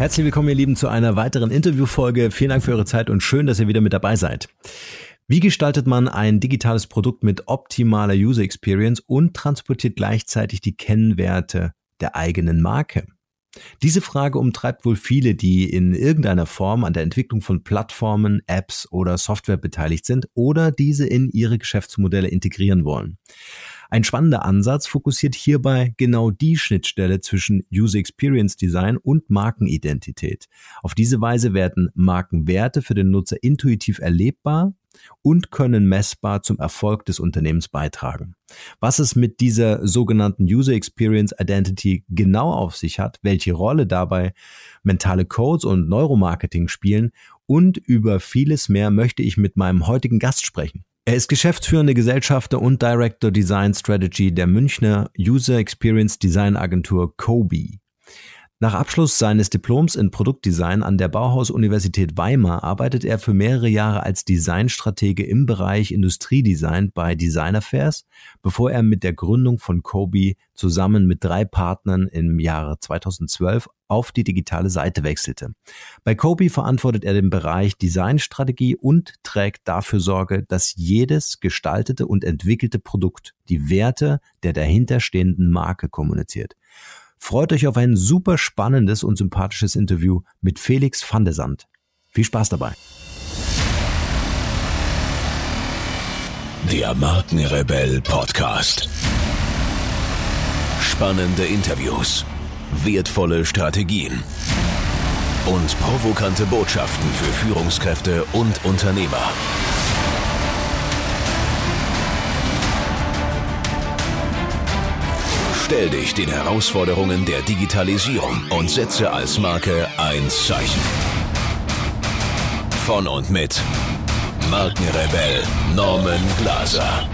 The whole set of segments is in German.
Herzlich willkommen, ihr Lieben, zu einer weiteren Interviewfolge. Vielen Dank für eure Zeit und schön, dass ihr wieder mit dabei seid. Wie gestaltet man ein digitales Produkt mit optimaler User Experience und transportiert gleichzeitig die Kennwerte der eigenen Marke? Diese Frage umtreibt wohl viele, die in irgendeiner Form an der Entwicklung von Plattformen, Apps oder Software beteiligt sind oder diese in ihre Geschäftsmodelle integrieren wollen. Ein spannender Ansatz fokussiert hierbei genau die Schnittstelle zwischen User Experience Design und Markenidentität. Auf diese Weise werden Markenwerte für den Nutzer intuitiv erlebbar und können messbar zum Erfolg des Unternehmens beitragen. Was es mit dieser sogenannten User Experience Identity genau auf sich hat, welche Rolle dabei mentale Codes und Neuromarketing spielen und über vieles mehr möchte ich mit meinem heutigen Gast sprechen. Er ist geschäftsführende Gesellschafter und Director Design Strategy der Münchner User Experience Design Agentur Kobe. Nach Abschluss seines Diploms in Produktdesign an der Bauhaus-Universität Weimar arbeitet er für mehrere Jahre als Designstratege im Bereich Industriedesign bei Design Affairs, bevor er mit der Gründung von Kobe zusammen mit drei Partnern im Jahre 2012 auf die digitale Seite wechselte. Bei Kobe verantwortet er den Bereich Designstrategie und trägt dafür Sorge, dass jedes gestaltete und entwickelte Produkt die Werte der dahinterstehenden Marke kommuniziert. Freut euch auf ein super spannendes und sympathisches Interview mit Felix van der Sand. Viel Spaß dabei. Der Markenrebell Podcast. Spannende Interviews, wertvolle Strategien und provokante Botschaften für Führungskräfte und Unternehmer. Stell dich den Herausforderungen der Digitalisierung und setze als Marke ein Zeichen. Von und mit Markenrebell Norman Glaser.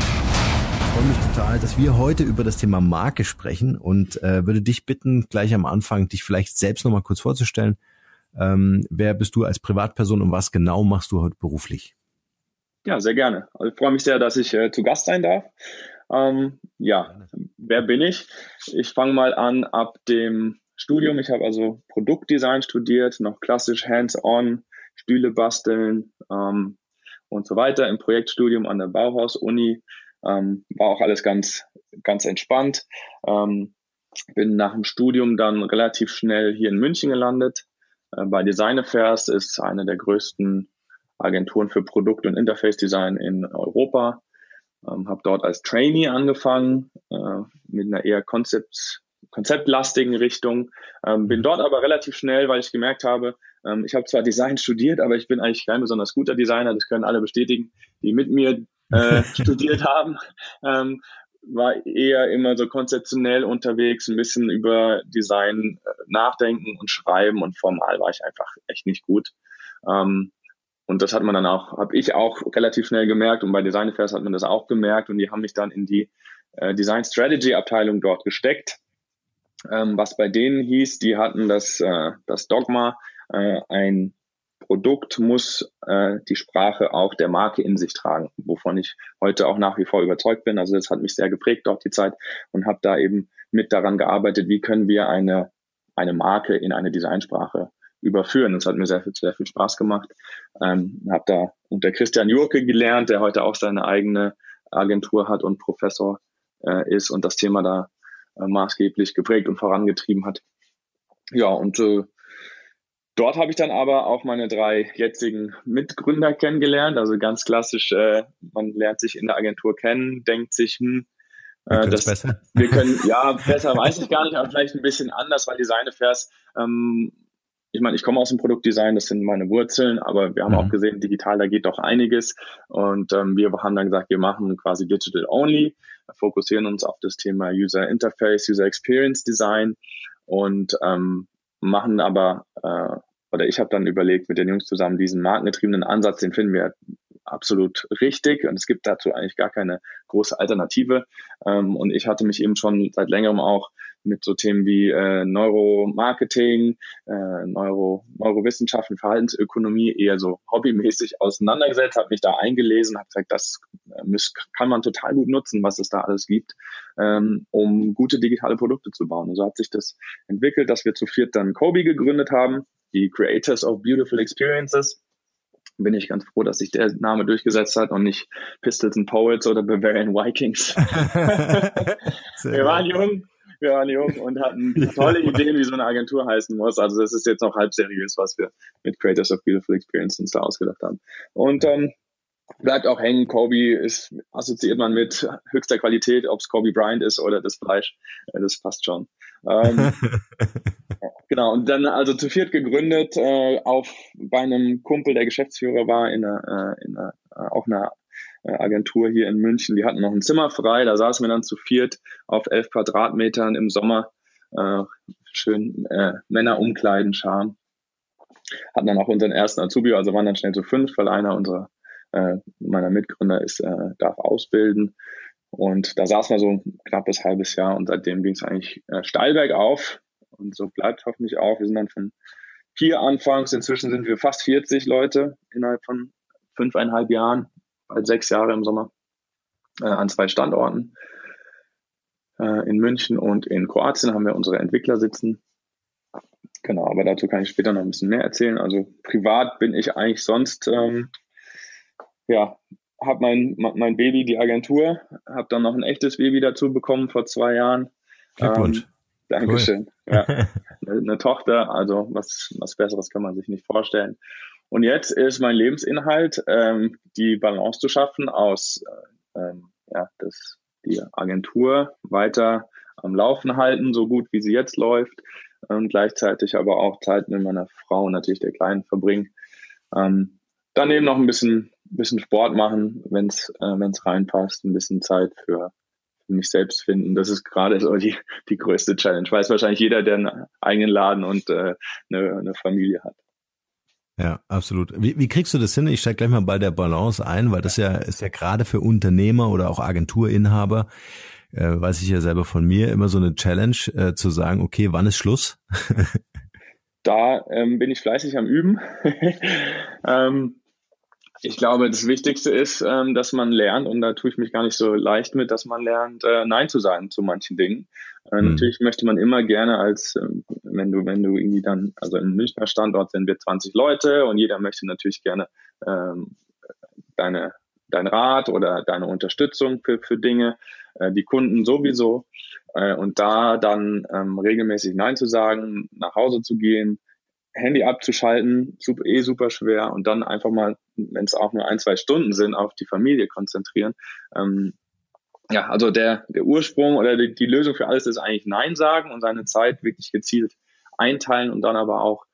Ich freue mich total, dass wir heute über das Thema Marke sprechen und äh, würde dich bitten, gleich am Anfang dich vielleicht selbst nochmal kurz vorzustellen. Ähm, wer bist du als Privatperson und was genau machst du heute beruflich? Ja, sehr gerne. Also ich freue mich sehr, dass ich äh, zu Gast sein darf. Ähm, ja, wer bin ich? Ich fange mal an ab dem Studium. Ich habe also Produktdesign studiert, noch klassisch hands-on, Stühle basteln ähm, und so weiter im Projektstudium an der Bauhaus-Uni. Ähm, war auch alles ganz, ganz entspannt. Ähm, bin nach dem Studium dann relativ schnell hier in München gelandet. Äh, bei Design Affairs ist eine der größten Agenturen für Produkt- und Interface-Design in Europa. Ähm, habe dort als Trainee angefangen, äh, mit einer eher Konzept, konzeptlastigen Richtung. Ähm, bin dort aber relativ schnell, weil ich gemerkt habe, ähm, ich habe zwar Design studiert, aber ich bin eigentlich kein besonders guter Designer. Das können alle bestätigen, die mit mir äh, studiert haben. Ähm, war eher immer so konzeptionell unterwegs, ein bisschen über Design äh, nachdenken und schreiben und formal war ich einfach echt nicht gut. Ähm, und das hat man dann auch, habe ich auch relativ schnell gemerkt und bei Design Affairs hat man das auch gemerkt und die haben mich dann in die äh, Design Strategy Abteilung dort gesteckt. Ähm, was bei denen hieß, die hatten das, äh, das Dogma, äh, ein Produkt muss äh, die Sprache auch der Marke in sich tragen, wovon ich heute auch nach wie vor überzeugt bin. Also das hat mich sehr geprägt dort die Zeit und habe da eben mit daran gearbeitet, wie können wir eine, eine Marke in eine Designsprache überführen. Das hat mir sehr viel, sehr viel Spaß gemacht. Ähm, habe da unter Christian Jurke gelernt, der heute auch seine eigene Agentur hat und Professor äh, ist und das Thema da äh, maßgeblich geprägt und vorangetrieben hat. Ja, und äh, dort habe ich dann aber auch meine drei jetzigen Mitgründer kennengelernt. Also ganz klassisch, äh, man lernt sich in der Agentur kennen, denkt sich, hm, wir, äh, das, besser. wir können, ja, besser weiß ich gar nicht, aber vielleicht ein bisschen anders, weil Design Affairs ähm, ich meine, ich komme aus dem Produktdesign, das sind meine Wurzeln, aber wir haben mhm. auch gesehen, digital, da geht doch einiges. Und ähm, wir haben dann gesagt, wir machen quasi Digital Only, fokussieren uns auf das Thema User Interface, User Experience Design und ähm, machen aber, äh, oder ich habe dann überlegt mit den Jungs zusammen, diesen markengetriebenen Ansatz, den finden wir absolut richtig und es gibt dazu eigentlich gar keine große Alternative. Ähm, und ich hatte mich eben schon seit längerem auch mit so Themen wie äh, Neuromarketing, äh, Neuro, Neurowissenschaften, Verhaltensökonomie eher so hobbymäßig auseinandergesetzt, habe mich da eingelesen, habe gesagt, das äh, muss, kann man total gut nutzen, was es da alles gibt, ähm, um gute digitale Produkte zu bauen. Und so hat sich das entwickelt, dass wir zu viert dann Kobe gegründet haben, die Creators of Beautiful Experiences bin ich ganz froh, dass sich der Name durchgesetzt hat und nicht Pistols and Poets oder Bavarian Vikings. wir waren jung, waren jung und hatten tolle Ideen, wie so eine Agentur heißen muss. Also das ist jetzt noch halb seriös, was wir mit Creators of Beautiful Experiences da ausgedacht haben. Und ähm, bleibt auch hängen. Kobe ist assoziiert man mit höchster Qualität, ob es Kobe Bryant ist oder das Fleisch. Das passt schon. Ähm, genau, und dann also zu viert gegründet, äh, auf bei einem Kumpel, der Geschäftsführer war in einer, äh, in einer äh, auch einer äh, Agentur hier in München. Die hatten noch ein Zimmer frei, da saßen wir dann zu viert auf elf Quadratmetern im Sommer. Äh, schön äh, Männer umkleiden, Charme. Hatten dann auch unseren ersten Azubi, also waren dann schnell zu fünf, weil einer unserer äh, meiner Mitgründer ist, äh, darf ausbilden. Und da saßen wir so ein knappes halbes Jahr und seitdem ging es eigentlich äh, steil bergauf und so bleibt hoffentlich auch. Wir sind dann von vier anfangs, inzwischen sind wir fast 40 Leute innerhalb von fünfeinhalb Jahren, bald sechs Jahre im Sommer, äh, an zwei Standorten. Äh, in München und in Kroatien haben wir unsere Entwickler sitzen. Genau, aber dazu kann ich später noch ein bisschen mehr erzählen. Also privat bin ich eigentlich sonst ähm, ja, habe mein, mein Baby, die Agentur, habe dann noch ein echtes Baby dazu bekommen vor zwei Jahren. Glückwunsch. Ähm, Dankeschön. Cool. Ja, eine, eine, Tochter, also was, was Besseres kann man sich nicht vorstellen. Und jetzt ist mein Lebensinhalt, ähm, die Balance zu schaffen aus, äh, ähm, ja, das, die Agentur weiter am Laufen halten, so gut wie sie jetzt läuft, und gleichzeitig aber auch Zeit mit meiner Frau, natürlich der Kleinen, verbringen. Ähm, daneben noch ein bisschen bisschen Sport machen, wenn es äh, wenn's reinpasst, ein bisschen Zeit für, für mich selbst finden. Das ist gerade so die, die größte Challenge. Weiß wahrscheinlich jeder, der einen eigenen Laden und äh, eine, eine Familie hat. Ja, absolut. Wie, wie kriegst du das hin? Ich steige gleich mal bei der Balance ein, weil das ja ist ja gerade für Unternehmer oder auch Agenturinhaber, äh, weiß ich ja selber von mir, immer so eine Challenge, äh, zu sagen, okay, wann ist Schluss? da ähm, bin ich fleißig am Üben. ähm, ich glaube, das Wichtigste ist, ähm, dass man lernt, und da tue ich mich gar nicht so leicht mit, dass man lernt, äh, Nein zu sagen zu manchen Dingen. Äh, mhm. Natürlich möchte man immer gerne als, äh, wenn du, wenn du irgendwie dann, also im Münchner Standort sind wir 20 Leute und jeder möchte natürlich gerne ähm, deine, dein Rat oder deine Unterstützung für, für Dinge, äh, die Kunden sowieso. Äh, und da dann ähm, regelmäßig Nein zu sagen, nach Hause zu gehen, Handy abzuschalten, super, eh super schwer und dann einfach mal, wenn es auch nur ein, zwei Stunden sind, auf die Familie konzentrieren. Ähm, ja, also der, der Ursprung oder die, die Lösung für alles ist eigentlich Nein sagen und seine Zeit wirklich gezielt einteilen und dann aber auch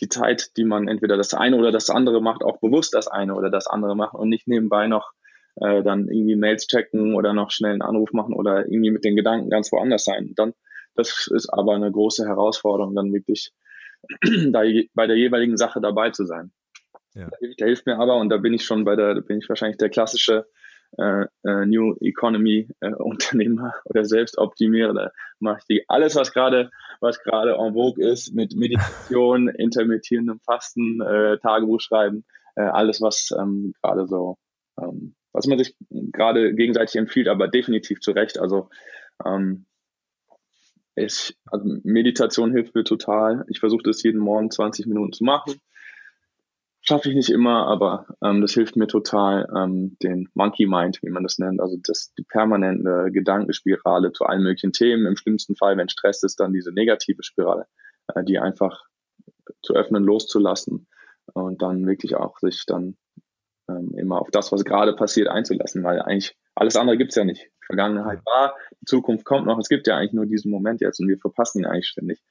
die Zeit, die man entweder das eine oder das andere macht, auch bewusst das eine oder das andere machen und nicht nebenbei noch äh, dann irgendwie Mails checken oder noch schnell einen Anruf machen oder irgendwie mit den Gedanken ganz woanders sein. Dann, das ist aber eine große Herausforderung, dann wirklich da bei der jeweiligen Sache dabei zu sein. Ja. Der hilft mir aber, und da bin ich schon bei der, da bin ich wahrscheinlich der klassische äh, äh, New Economy äh, Unternehmer oder Selbstoptimierer. Mache ich die, alles, was gerade was gerade en vogue ist, mit Meditation, intermittierendem Fasten, äh, Tagebuch schreiben, äh, alles, was ähm, gerade so, ähm, was man sich gerade gegenseitig empfiehlt, aber definitiv zu Recht. Also ähm, ich, also Meditation hilft mir total. Ich versuche das jeden Morgen 20 Minuten zu machen. Schaffe ich nicht immer, aber ähm, das hilft mir total, ähm, den Monkey Mind, wie man das nennt, also das die permanente Gedankenspirale zu allen möglichen Themen. Im schlimmsten Fall, wenn Stress ist, dann diese negative Spirale, äh, die einfach zu öffnen, loszulassen und dann wirklich auch sich dann ähm, immer auf das, was gerade passiert, einzulassen, weil eigentlich alles andere gibt's ja nicht. Vergangenheit war, die Zukunft kommt noch. Es gibt ja eigentlich nur diesen Moment jetzt und wir verpassen ihn eigentlich ständig.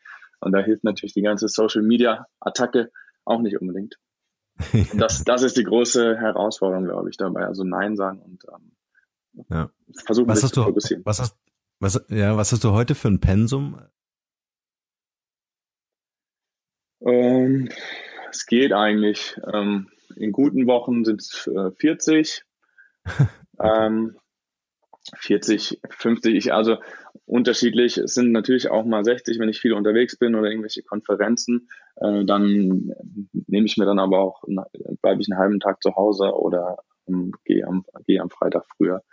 Und da hilft natürlich die ganze Social Media Attacke auch nicht unbedingt. Und das, das ist die große Herausforderung, glaube ich, dabei. Also Nein sagen und ähm, ja. versuchen, was hast zu fokussieren. Was hast, was, ja, was hast du heute für ein Pensum? Ähm, es geht eigentlich. Ähm, in guten Wochen sind es äh, 40. ähm, 40, 50, also unterschiedlich. Es sind natürlich auch mal 60, wenn ich viel unterwegs bin oder irgendwelche Konferenzen. Äh, dann nehme ich mir dann aber auch, bleibe ich einen halben Tag zu Hause oder ähm, gehe am, gehe am Freitag früher.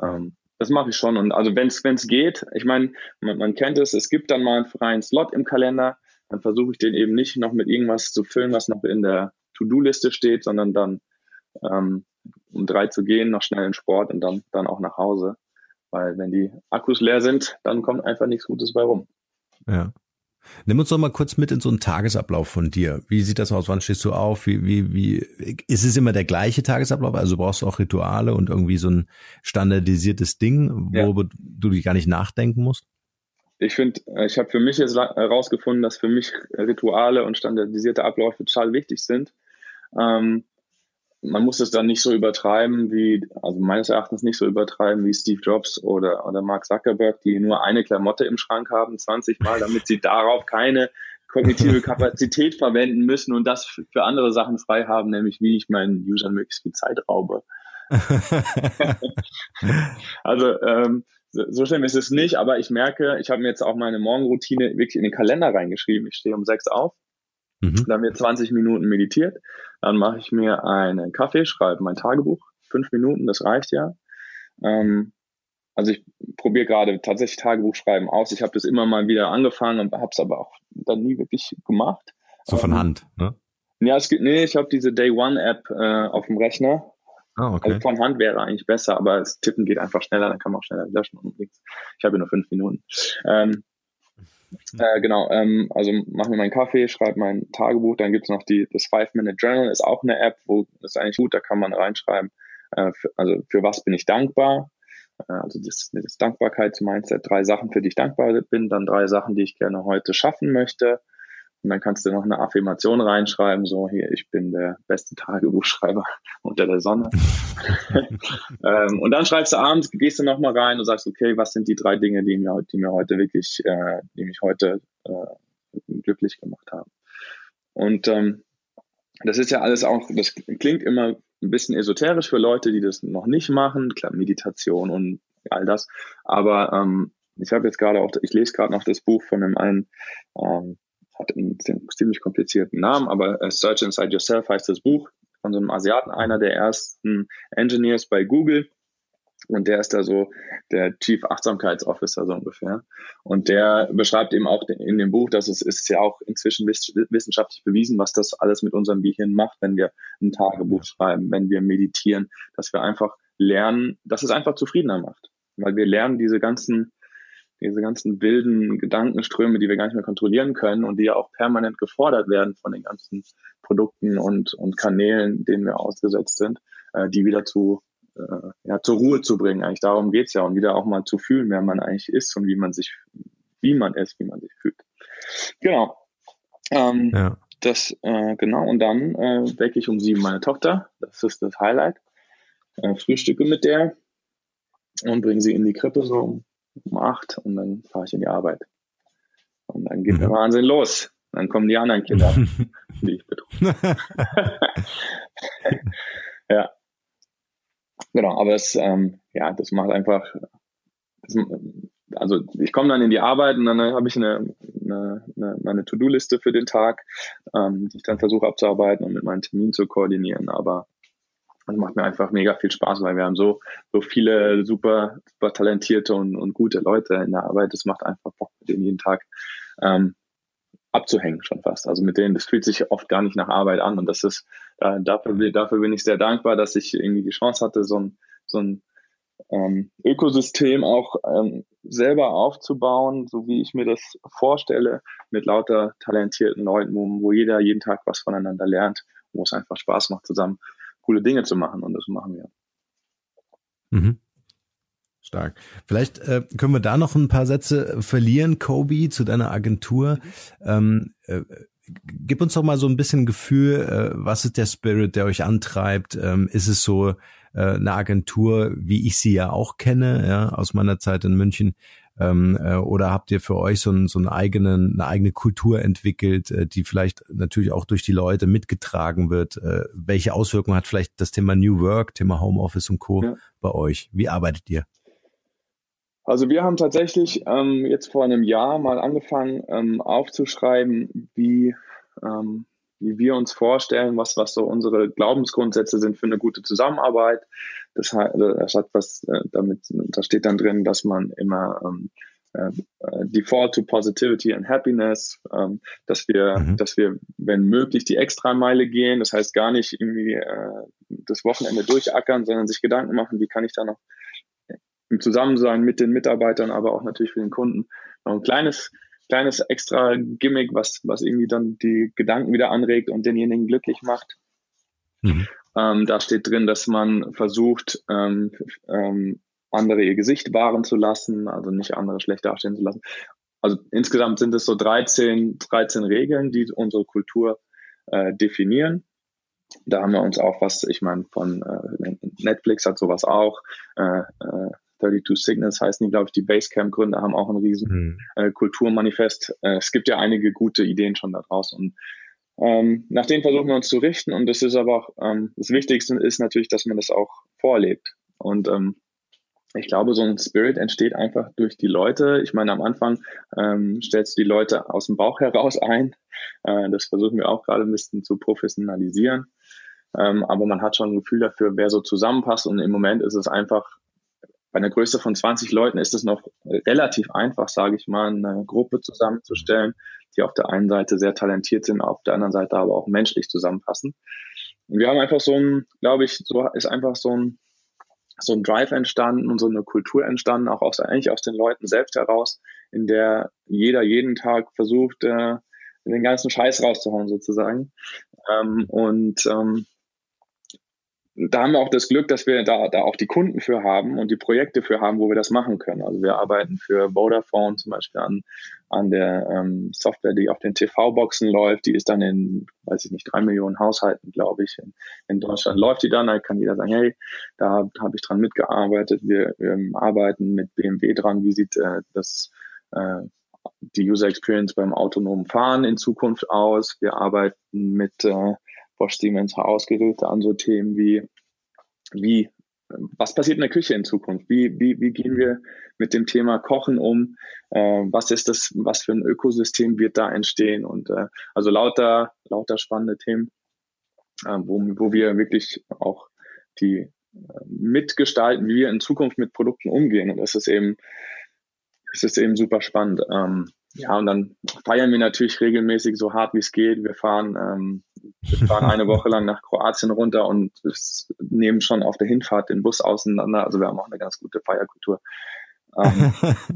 Ähm, das mache ich schon. Und also wenn es geht, ich meine, man, man kennt es, es gibt dann mal einen freien Slot im Kalender, dann versuche ich den eben nicht noch mit irgendwas zu füllen, was noch in der To-Do-Liste steht, sondern dann ähm, um drei zu gehen, noch schnell in Sport und dann, dann auch nach Hause. Weil wenn die Akkus leer sind, dann kommt einfach nichts Gutes bei rum. Ja. Nimm uns doch mal kurz mit in so einen Tagesablauf von dir. Wie sieht das aus? Wann stehst du auf? Wie, wie, wie, ist es immer der gleiche Tagesablauf? Also brauchst du auch Rituale und irgendwie so ein standardisiertes Ding, wo ja. du dich gar nicht nachdenken musst? Ich finde, ich habe für mich jetzt herausgefunden, dass für mich Rituale und standardisierte Abläufe total wichtig sind. Ähm, man muss es dann nicht so übertreiben wie, also meines Erachtens nicht so übertreiben wie Steve Jobs oder, oder Mark Zuckerberg, die nur eine Klamotte im Schrank haben, 20 Mal, damit sie darauf keine kognitive Kapazität verwenden müssen und das für andere Sachen frei haben, nämlich wie ich meinen Usern möglichst viel Zeit raube. also ähm, so, so schlimm ist es nicht, aber ich merke, ich habe mir jetzt auch meine Morgenroutine wirklich in den Kalender reingeschrieben. Ich stehe um sechs auf, mhm. dann wird 20 Minuten meditiert, dann mache ich mir einen Kaffee, schreibe mein Tagebuch, fünf Minuten, das reicht ja. Ähm, also ich probiere gerade tatsächlich Tagebuch schreiben aus. Ich habe das immer mal wieder angefangen und habe es aber auch dann nie wirklich gemacht. So von ähm, Hand, ne? Ja, es gibt, nee, ich habe diese Day One App äh, auf dem Rechner. Ah, okay. Also von Hand wäre eigentlich besser, aber das Tippen geht einfach schneller, dann kann man auch schneller löschen und nichts. Ich habe nur fünf Minuten. Ähm, äh, genau, ähm, also mache mir meinen Kaffee, schreibe mein Tagebuch, dann gibt's noch die, das Five-Minute-Journal, ist auch eine App, wo ist eigentlich gut, da kann man reinschreiben, äh, für, also für was bin ich dankbar, äh, also das, das Dankbarkeitsmindset, drei Sachen, für die ich dankbar bin, dann drei Sachen, die ich gerne heute schaffen möchte, und dann kannst du noch eine Affirmation reinschreiben, so hier, ich bin der beste Tagebuchschreiber unter der Sonne. ähm, und dann schreibst du abends, gehst du nochmal rein und sagst, okay, was sind die drei Dinge, die mir, die mir heute wirklich, äh, die mich heute äh, glücklich gemacht haben. Und ähm, das ist ja alles auch, das klingt immer ein bisschen esoterisch für Leute, die das noch nicht machen, klar, Meditation und all das. Aber ähm, ich habe jetzt gerade auch, ich lese gerade noch das Buch von einem einen ähm, hat einen ziemlich komplizierten Namen, aber äh, Search Inside Yourself heißt das Buch von so einem Asiaten, einer der ersten Engineers bei Google. Und der ist da so der Chief Achtsamkeitsofficer so ungefähr. Und der beschreibt eben auch in dem Buch, dass es ist ja auch inzwischen wissenschaftlich bewiesen, was das alles mit unserem Gehirn macht, wenn wir ein Tagebuch schreiben, wenn wir meditieren, dass wir einfach lernen, dass es einfach zufriedener macht. Weil wir lernen diese ganzen diese ganzen wilden Gedankenströme, die wir gar nicht mehr kontrollieren können und die ja auch permanent gefordert werden von den ganzen Produkten und, und Kanälen, denen wir ausgesetzt sind, äh, die wieder zu, äh, ja, zur Ruhe zu bringen. Eigentlich darum geht's ja und wieder auch mal zu fühlen, wer man eigentlich ist und wie man sich, wie man ist, wie man sich fühlt. Genau. Ähm, ja. Das, äh, genau, und dann äh, wecke ich um sieben meine Tochter. Das ist das Highlight. Äh, frühstücke mit der und bringe sie in die Krippe so um um acht und dann fahre ich in die Arbeit. Und dann geht mhm. der Wahnsinn los. Dann kommen die anderen Kinder, die ich betreue. ja. Genau, aber es, ähm, ja, das macht einfach, das, also ich komme dann in die Arbeit und dann habe ich eine, eine, eine meine To-Do-Liste für den Tag, ähm, die ich dann versuche abzuarbeiten und mit meinen Terminen zu koordinieren. Aber das macht mir einfach mega viel Spaß, weil wir haben so, so viele super, super talentierte und, und gute Leute in der Arbeit. Es macht einfach Bock, mit denen jeden Tag ähm, abzuhängen schon fast. Also mit denen, das fühlt sich oft gar nicht nach Arbeit an. Und das ist, äh, dafür, dafür bin ich sehr dankbar, dass ich irgendwie die Chance hatte, so ein, so ein ähm, Ökosystem auch ähm, selber aufzubauen, so wie ich mir das vorstelle, mit lauter talentierten Leuten, wo jeder jeden Tag was voneinander lernt, wo es einfach Spaß macht, zusammen coole Dinge zu machen und das machen wir. Mhm. Stark. Vielleicht äh, können wir da noch ein paar Sätze verlieren, Kobe, zu deiner Agentur. Ähm, äh, gib uns doch mal so ein bisschen Gefühl, äh, was ist der Spirit, der euch antreibt? Ähm, ist es so äh, eine Agentur, wie ich sie ja auch kenne, ja, aus meiner Zeit in München, ähm, äh, oder habt ihr für euch so, ein, so einen eigenen, eine eigene Kultur entwickelt, äh, die vielleicht natürlich auch durch die Leute mitgetragen wird? Äh, welche Auswirkungen hat vielleicht das Thema New Work, Thema Homeoffice und Co. Ja. bei euch? Wie arbeitet ihr? Also wir haben tatsächlich ähm, jetzt vor einem Jahr mal angefangen ähm, aufzuschreiben, wie, ähm, wie wir uns vorstellen, was, was so unsere Glaubensgrundsätze sind für eine gute Zusammenarbeit. Das, hat, das hat was äh, damit, da steht dann drin, dass man immer ähm, äh, Default to Positivity and Happiness, ähm, dass wir, mhm. dass wir, wenn möglich, die Extrameile gehen. Das heißt gar nicht irgendwie äh, das Wochenende durchackern, sondern sich Gedanken machen, wie kann ich da noch im Zusammensein mit den Mitarbeitern, aber auch natürlich für den Kunden noch ein kleines, kleines extra Gimmick, was, was irgendwie dann die Gedanken wieder anregt und denjenigen glücklich macht. Mhm. Ähm, da steht drin, dass man versucht, ähm, ähm, andere ihr Gesicht wahren zu lassen, also nicht andere schlecht dastehen zu lassen. Also insgesamt sind es so 13, 13 Regeln, die unsere Kultur äh, definieren. Da haben wir uns auch was, ich meine, von äh, Netflix hat sowas auch. Äh, äh, 32 Signals heißen die, glaube ich, die Basecamp-Gründer haben auch ein riesen mhm. äh, Kulturmanifest. Äh, es gibt ja einige gute Ideen schon da draußen und ähm, nach denen versuchen wir uns zu richten und das ist aber auch, ähm, das Wichtigste ist natürlich, dass man das auch vorlebt. Und ähm, ich glaube, so ein Spirit entsteht einfach durch die Leute. Ich meine, am Anfang ähm, stellst du die Leute aus dem Bauch heraus ein. Äh, das versuchen wir auch gerade ein bisschen zu professionalisieren. Ähm, aber man hat schon ein Gefühl dafür, wer so zusammenpasst. Und im Moment ist es einfach, bei einer Größe von 20 Leuten ist es noch relativ einfach, sage ich mal, eine Gruppe zusammenzustellen, die auf der einen Seite sehr talentiert sind, auf der anderen Seite aber auch menschlich zusammenpassen. Und wir haben einfach so ein, glaube ich, so ist einfach so ein so ein Drive entstanden und so eine Kultur entstanden, auch aus, eigentlich aus den Leuten selbst heraus, in der jeder jeden Tag versucht, äh, den ganzen Scheiß rauszuhauen sozusagen. Ähm, und ähm, da haben wir auch das Glück, dass wir da, da auch die Kunden für haben und die Projekte für haben, wo wir das machen können. Also wir arbeiten für Vodafone zum Beispiel an, an der ähm, Software, die auf den TV-Boxen läuft. Die ist dann in, weiß ich nicht, drei Millionen Haushalten, glaube ich. In, in Deutschland läuft die dann, da kann jeder sagen, hey, da habe ich dran mitgearbeitet. Wir ähm, arbeiten mit BMW dran, wie sieht äh, das äh, die User Experience beim autonomen Fahren in Zukunft aus. Wir arbeiten mit äh, Bosch Siemens Hausgeräte an so Themen wie, wie, was passiert in der Küche in Zukunft? Wie, wie, wie gehen wir mit dem Thema Kochen um? Äh, was ist das, was für ein Ökosystem wird da entstehen? Und äh, also lauter, lauter spannende Themen, äh, wo, wo wir wirklich auch die äh, mitgestalten, wie wir in Zukunft mit Produkten umgehen. Und das ist eben, das ist eben super spannend. Ähm, ja, und dann feiern wir natürlich regelmäßig so hart wie es geht. Wir fahren, ähm, wir fahren eine Woche lang nach Kroatien runter und nehmen schon auf der Hinfahrt den Bus auseinander. Also wir haben auch eine ganz gute Feierkultur. Ähm,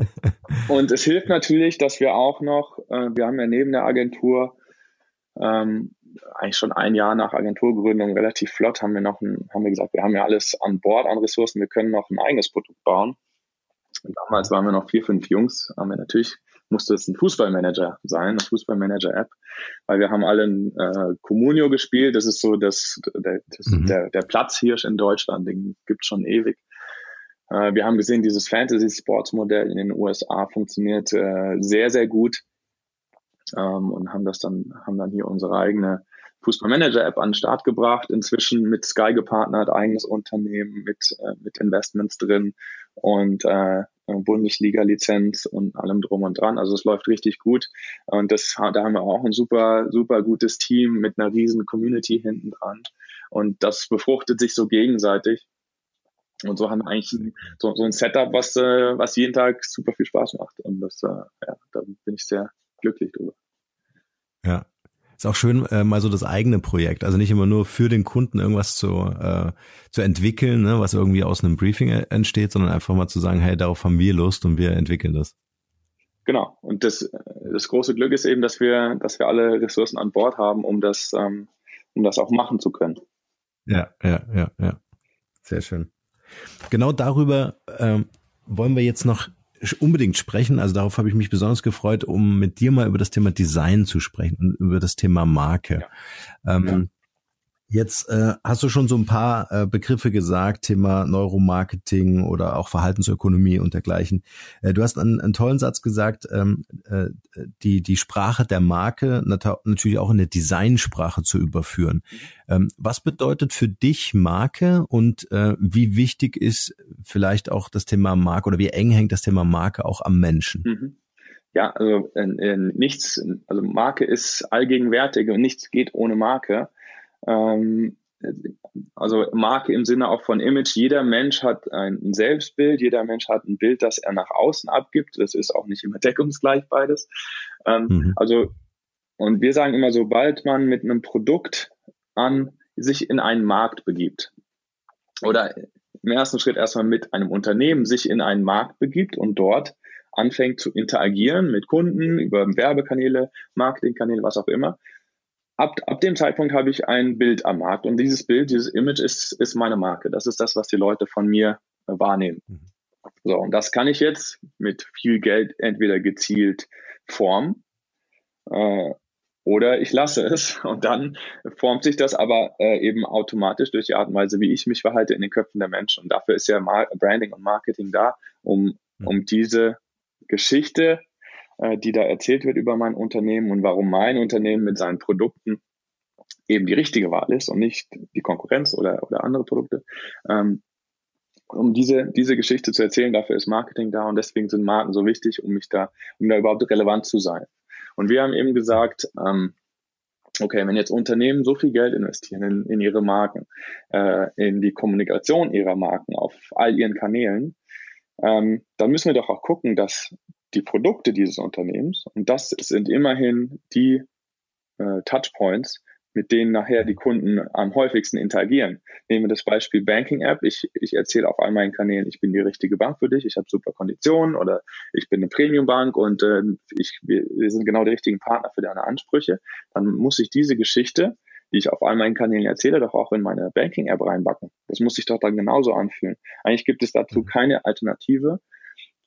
und es hilft natürlich, dass wir auch noch, äh, wir haben ja neben der Agentur ähm, eigentlich schon ein Jahr nach Agenturgründung relativ flott haben wir noch ein, haben wir gesagt, wir haben ja alles an Bord an Ressourcen, wir können noch ein eigenes Produkt bauen. Und damals waren wir noch vier, fünf Jungs, haben wir natürlich musste es ein Fußballmanager sein, eine Fußballmanager-App, weil wir haben alle äh, Communio gespielt. Das ist so das, der, das, mhm. der, der Platzhirsch in Deutschland, den gibt schon ewig. Äh, wir haben gesehen, dieses Fantasy-Sports-Modell in den USA funktioniert äh, sehr, sehr gut ähm, und haben das dann, haben dann hier unsere eigene Fußballmanager-App an den Start gebracht, inzwischen mit Sky gepartnert, eigenes Unternehmen mit, äh, mit Investments drin und äh, Bundesliga-Lizenz und allem drum und dran. Also es läuft richtig gut. Und das, da haben wir auch ein super, super gutes Team mit einer riesen Community hinten dran. Und das befruchtet sich so gegenseitig. Und so haben wir eigentlich so, so ein Setup, was, äh, was jeden Tag super viel Spaß macht. Und das, äh, ja, da bin ich sehr glücklich drüber. Ja, ist auch schön, äh, mal so das eigene Projekt, also nicht immer nur für den Kunden irgendwas zu, äh, zu entwickeln, ne, was irgendwie aus einem Briefing äh, entsteht, sondern einfach mal zu sagen, hey, darauf haben wir Lust und wir entwickeln das. Genau. Und das, das große Glück ist eben, dass wir, dass wir alle Ressourcen an Bord haben, um das, ähm, um das auch machen zu können. Ja, ja, ja, ja. Sehr schön. Genau darüber ähm, wollen wir jetzt noch unbedingt sprechen. Also darauf habe ich mich besonders gefreut, um mit dir mal über das Thema Design zu sprechen und über das Thema Marke. Ja. Ähm, ja. Jetzt äh, hast du schon so ein paar äh, Begriffe gesagt, Thema Neuromarketing oder auch Verhaltensökonomie und dergleichen. Äh, du hast einen, einen tollen Satz gesagt, ähm, äh, die, die Sprache der Marke nat natürlich auch in eine Designsprache zu überführen. Ähm, was bedeutet für dich Marke und äh, wie wichtig ist vielleicht auch das Thema Marke oder wie eng hängt das Thema Marke auch am Menschen? Mhm. Ja, also äh, nichts, also Marke ist allgegenwärtig und nichts geht ohne Marke. Ähm, also Marke im Sinne auch von Image. Jeder Mensch hat ein Selbstbild, jeder Mensch hat ein Bild, das er nach außen abgibt. Das ist auch nicht immer deckungsgleich beides. Ähm, mhm. Also, und wir sagen immer, sobald man mit einem Produkt an sich in einen Markt begibt oder im ersten Schritt erstmal mit einem Unternehmen sich in einen Markt begibt und dort anfängt zu interagieren mit Kunden über Werbekanäle, Marketingkanäle, was auch immer, ab, ab dem Zeitpunkt habe ich ein Bild am Markt und dieses Bild, dieses Image ist, ist meine Marke. Das ist das, was die Leute von mir äh, wahrnehmen. Mhm. So, und das kann ich jetzt mit viel Geld entweder gezielt formen äh, oder ich lasse es und dann formt sich das aber äh, eben automatisch durch die Art und Weise, wie ich mich verhalte in den Köpfen der Menschen. Und dafür ist ja Mar Branding und Marketing da, um, mhm. um diese Geschichte äh, die da erzählt wird über mein Unternehmen und warum mein Unternehmen mit seinen Produkten eben die richtige Wahl ist und nicht die Konkurrenz oder, oder andere Produkte. Ähm, um diese, diese Geschichte zu erzählen, dafür ist Marketing da und deswegen sind Marken so wichtig, um mich da, um da überhaupt relevant zu sein. Und wir haben eben gesagt, ähm, okay, wenn jetzt Unternehmen so viel Geld investieren in, in ihre Marken, äh, in die Kommunikation ihrer Marken auf all ihren Kanälen, ähm, dann müssen wir doch auch gucken, dass die Produkte dieses Unternehmens. Und das sind immerhin die äh, Touchpoints, mit denen nachher die Kunden am häufigsten interagieren. Nehmen wir das Beispiel Banking App. Ich, ich erzähle auf all meinen Kanälen, ich bin die richtige Bank für dich, ich habe super Konditionen oder ich bin eine Premium-Bank und äh, ich, wir, wir sind genau die richtigen Partner für deine Ansprüche. Dann muss ich diese Geschichte, die ich auf all meinen Kanälen erzähle, doch auch in meine Banking App reinbacken. Das muss sich doch dann genauso anfühlen. Eigentlich gibt es dazu mhm. keine Alternative,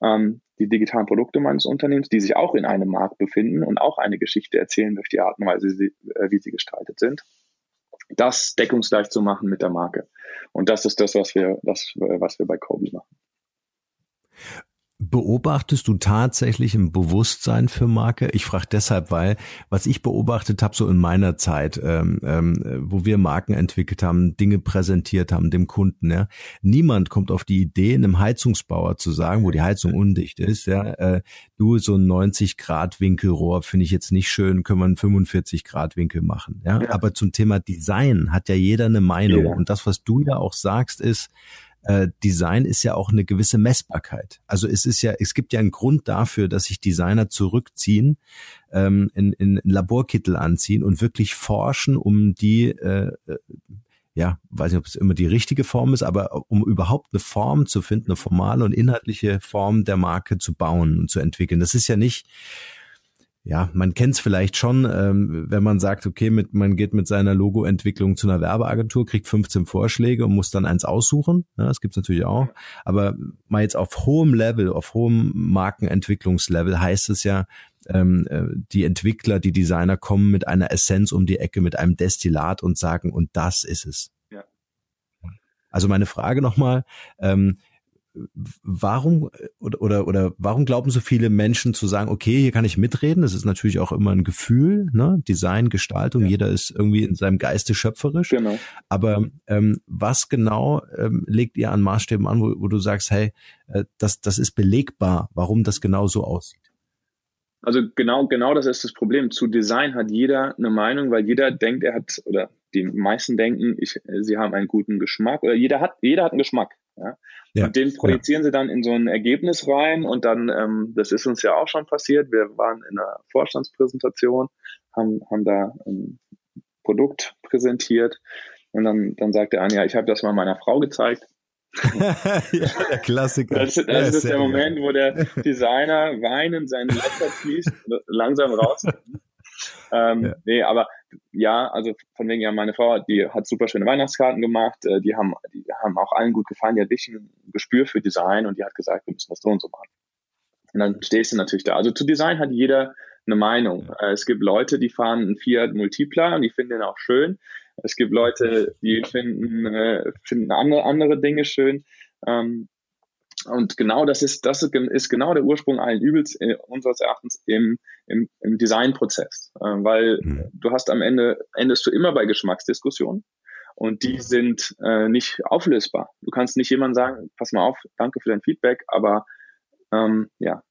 ähm, die digitalen Produkte meines Unternehmens, die sich auch in einem Markt befinden und auch eine Geschichte erzählen durch die Art und Weise, wie sie, äh, wie sie gestaltet sind, das deckungsgleich zu machen mit der Marke. Und das ist das, was wir, das, was wir bei Kobe machen. Beobachtest du tatsächlich ein Bewusstsein für Marke? Ich frage deshalb, weil was ich beobachtet habe so in meiner Zeit, ähm, ähm, wo wir Marken entwickelt haben, Dinge präsentiert haben dem Kunden, ja, niemand kommt auf die Idee, einem Heizungsbauer zu sagen, wo die Heizung undicht ist, ja, äh, du so ein 90 Grad Winkelrohr finde ich jetzt nicht schön, können wir einen 45 Grad Winkel machen, ja? ja. Aber zum Thema Design hat ja jeder eine Meinung ja. und das, was du ja auch sagst, ist äh, Design ist ja auch eine gewisse Messbarkeit. Also es ist ja, es gibt ja einen Grund dafür, dass sich Designer zurückziehen, ähm, in, in Laborkittel anziehen und wirklich forschen, um die äh, äh, ja, weiß nicht, ob es immer die richtige Form ist, aber um überhaupt eine Form zu finden, eine formale und inhaltliche Form der Marke zu bauen und zu entwickeln. Das ist ja nicht, ja, man kennt es vielleicht schon, ähm, wenn man sagt, okay, mit, man geht mit seiner Logoentwicklung zu einer Werbeagentur, kriegt 15 Vorschläge und muss dann eins aussuchen. Ja, das gibt's natürlich auch. Aber mal jetzt auf hohem Level, auf hohem Markenentwicklungslevel heißt es ja, ähm, äh, die Entwickler, die Designer kommen mit einer Essenz um die Ecke, mit einem Destillat und sagen, und das ist es. Ja. Also meine Frage nochmal, ähm, warum oder, oder, oder warum glauben so viele Menschen zu sagen, okay, hier kann ich mitreden? Das ist natürlich auch immer ein Gefühl, ne? Design, Gestaltung, ja. jeder ist irgendwie in seinem Geiste schöpferisch. Genau. Aber ähm, was genau ähm, legt ihr an Maßstäben an, wo, wo du sagst, hey, äh, das, das ist belegbar, warum das genau so aussieht? Also genau, genau das ist das Problem. Zu Design hat jeder eine Meinung, weil jeder denkt, er hat, oder die meisten denken, ich, sie haben einen guten Geschmack, oder jeder hat, jeder hat einen Geschmack. Ja? Ja, und den projizieren ja. sie dann in so ein Ergebnis rein und dann, ähm, das ist uns ja auch schon passiert, wir waren in einer Vorstandspräsentation, haben, haben da ein Produkt präsentiert und dann, dann sagt der eine, ja, ich habe das mal meiner Frau gezeigt. ja, der Klassiker. Das, das ja, ist der Moment, wo der Designer weinend seinen Laptop fließt, langsam raus. ähm, ja. Nee, aber ja, also von wegen ja, meine Frau, die hat super schöne Weihnachtskarten gemacht, äh, die haben, die haben auch allen gut gefallen, die hat wirklich ein Gespür für Design und die hat gesagt, wir müssen das so und so machen. Und dann stehst du natürlich da. Also zu Design hat jeder eine Meinung. Ja. Äh, es gibt Leute, die fahren einen Fiat Multipla und die finden den auch schön. Es gibt Leute, die finden, äh, finden andere, andere Dinge schön. Ähm, und genau das ist, das ist genau der Ursprung allen Übels äh, unseres Erachtens im, im, im Designprozess. Äh, weil mhm. du hast am Ende, endest du immer bei Geschmacksdiskussionen und die sind äh, nicht auflösbar. Du kannst nicht jemandem sagen, pass mal auf, danke für dein Feedback, aber ähm, ja,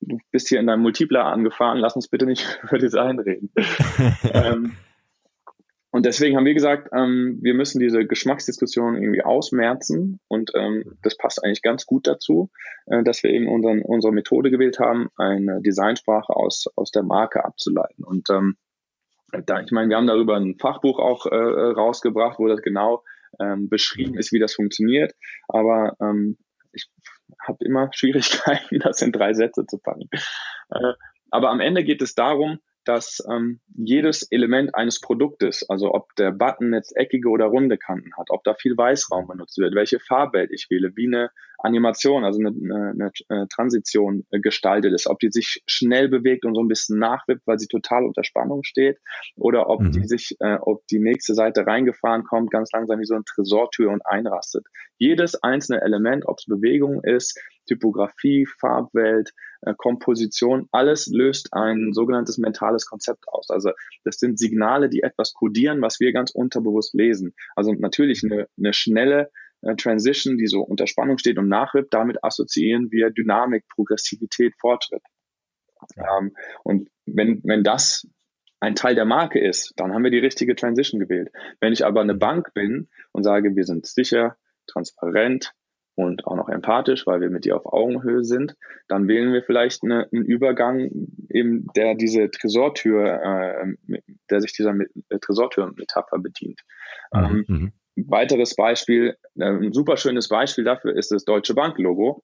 du bist hier in deinem Multipler angefahren, lass uns bitte nicht über Design reden. ähm, und deswegen haben wir gesagt, ähm, wir müssen diese Geschmacksdiskussion irgendwie ausmerzen und ähm, das passt eigentlich ganz gut dazu, äh, dass wir eben unseren, unsere Methode gewählt haben, eine Designsprache aus, aus der Marke abzuleiten. Und ähm, da, ich meine, wir haben darüber ein Fachbuch auch äh, rausgebracht, wo das genau ähm, beschrieben ist, wie das funktioniert. Aber ähm, ich habe immer Schwierigkeiten, das in drei Sätze zu packen. Äh, aber am Ende geht es darum, dass ähm, jedes Element eines Produktes, also ob der Button jetzt eckige oder runde Kanten hat, ob da viel Weißraum benutzt wird, welche Farbwelt ich wähle, wie eine Animation, also eine, eine, eine Transition äh, gestaltet ist, ob die sich schnell bewegt und so ein bisschen nachwippt, weil sie total unter Spannung steht, oder ob mhm. die sich, äh, ob die nächste Seite reingefahren kommt, ganz langsam wie so eine Tresortür und einrastet. Jedes einzelne Element, ob es Bewegung ist, Typografie, Farbwelt, äh, Komposition, alles löst ein sogenanntes mentales Konzept aus. Also das sind Signale, die etwas kodieren, was wir ganz unterbewusst lesen. Also natürlich eine, eine schnelle äh, Transition, die so unter Spannung steht und nachwirbt, damit assoziieren wir Dynamik, Progressivität, Fortschritt. Ähm, und wenn, wenn das ein Teil der Marke ist, dann haben wir die richtige Transition gewählt. Wenn ich aber eine Bank bin und sage, wir sind sicher, transparent, und auch noch empathisch, weil wir mit dir auf Augenhöhe sind, dann wählen wir vielleicht eine, einen Übergang, eben der diese Tresortür, äh, der sich dieser äh, Tresortür-Metapher bedient. Mhm. Ähm, mhm. weiteres Beispiel, äh, ein super schönes Beispiel dafür ist das Deutsche Bank-Logo.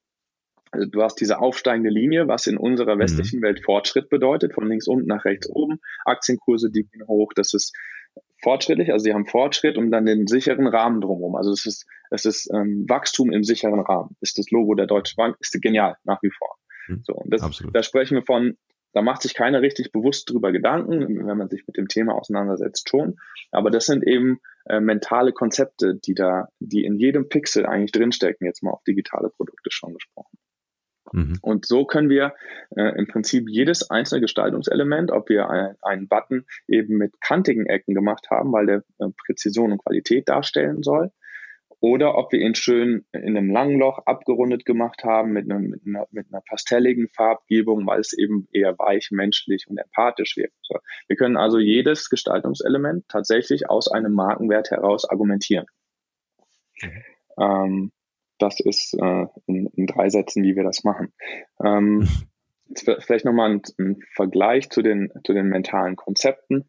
Also du hast diese aufsteigende Linie, was in unserer mhm. westlichen. Welt Fortschritt bedeutet, von links unten nach rechts oben. Aktienkurse, die gehen hoch. Das ist fortschrittlich, also sie haben Fortschritt und dann den sicheren Rahmen drumherum. Also es ist, es ist ähm, Wachstum im sicheren Rahmen. Ist das Logo der Deutschen Bank, ist genial nach wie vor. Mhm, so, und das, da sprechen wir von, da macht sich keiner richtig bewusst drüber Gedanken, wenn man sich mit dem Thema auseinandersetzt schon. Aber das sind eben äh, mentale Konzepte, die da, die in jedem Pixel eigentlich drinstecken, jetzt mal auf digitale Produkte schon gesprochen. Mhm. Und so können wir äh, im Prinzip jedes einzelne Gestaltungselement, ob wir ein, einen Button eben mit kantigen Ecken gemacht haben, weil der äh, Präzision und Qualität darstellen soll, oder ob wir ihn schön in einem langen Loch abgerundet gemacht haben mit, einem, mit, einer, mit einer pastelligen Farbgebung, weil es eben eher weich, menschlich und empathisch wirkt. So. Wir können also jedes Gestaltungselement tatsächlich aus einem Markenwert heraus argumentieren. Mhm. Ähm, das ist äh, in, in, drei Sätzen, wie wir das machen. Ähm, vielleicht nochmal ein, ein Vergleich zu den, zu den mentalen Konzepten.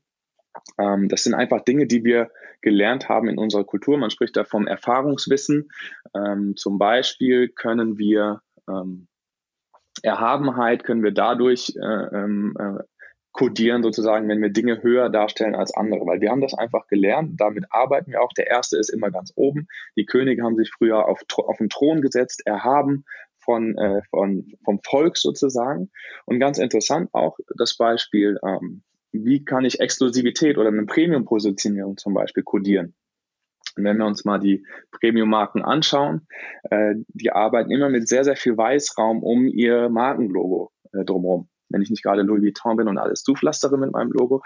Ähm, das sind einfach Dinge, die wir gelernt haben in unserer Kultur. Man spricht da vom Erfahrungswissen. Ähm, zum Beispiel können wir ähm, Erhabenheit können wir dadurch äh, ähm, äh, kodieren sozusagen, wenn wir Dinge höher darstellen als andere, weil wir haben das einfach gelernt, damit arbeiten wir auch. Der erste ist immer ganz oben. Die Könige haben sich früher auf, auf den Thron gesetzt, erhaben von, äh, von, vom Volk sozusagen. Und ganz interessant auch das Beispiel, ähm, wie kann ich Exklusivität oder eine Premium-Positionierung zum Beispiel kodieren? Und wenn wir uns mal die Premium-Marken anschauen, äh, die arbeiten immer mit sehr, sehr viel Weißraum um ihr Markenlogo äh, drumherum wenn ich nicht gerade Louis Vuitton bin und alles zupflastere mit meinem Logo,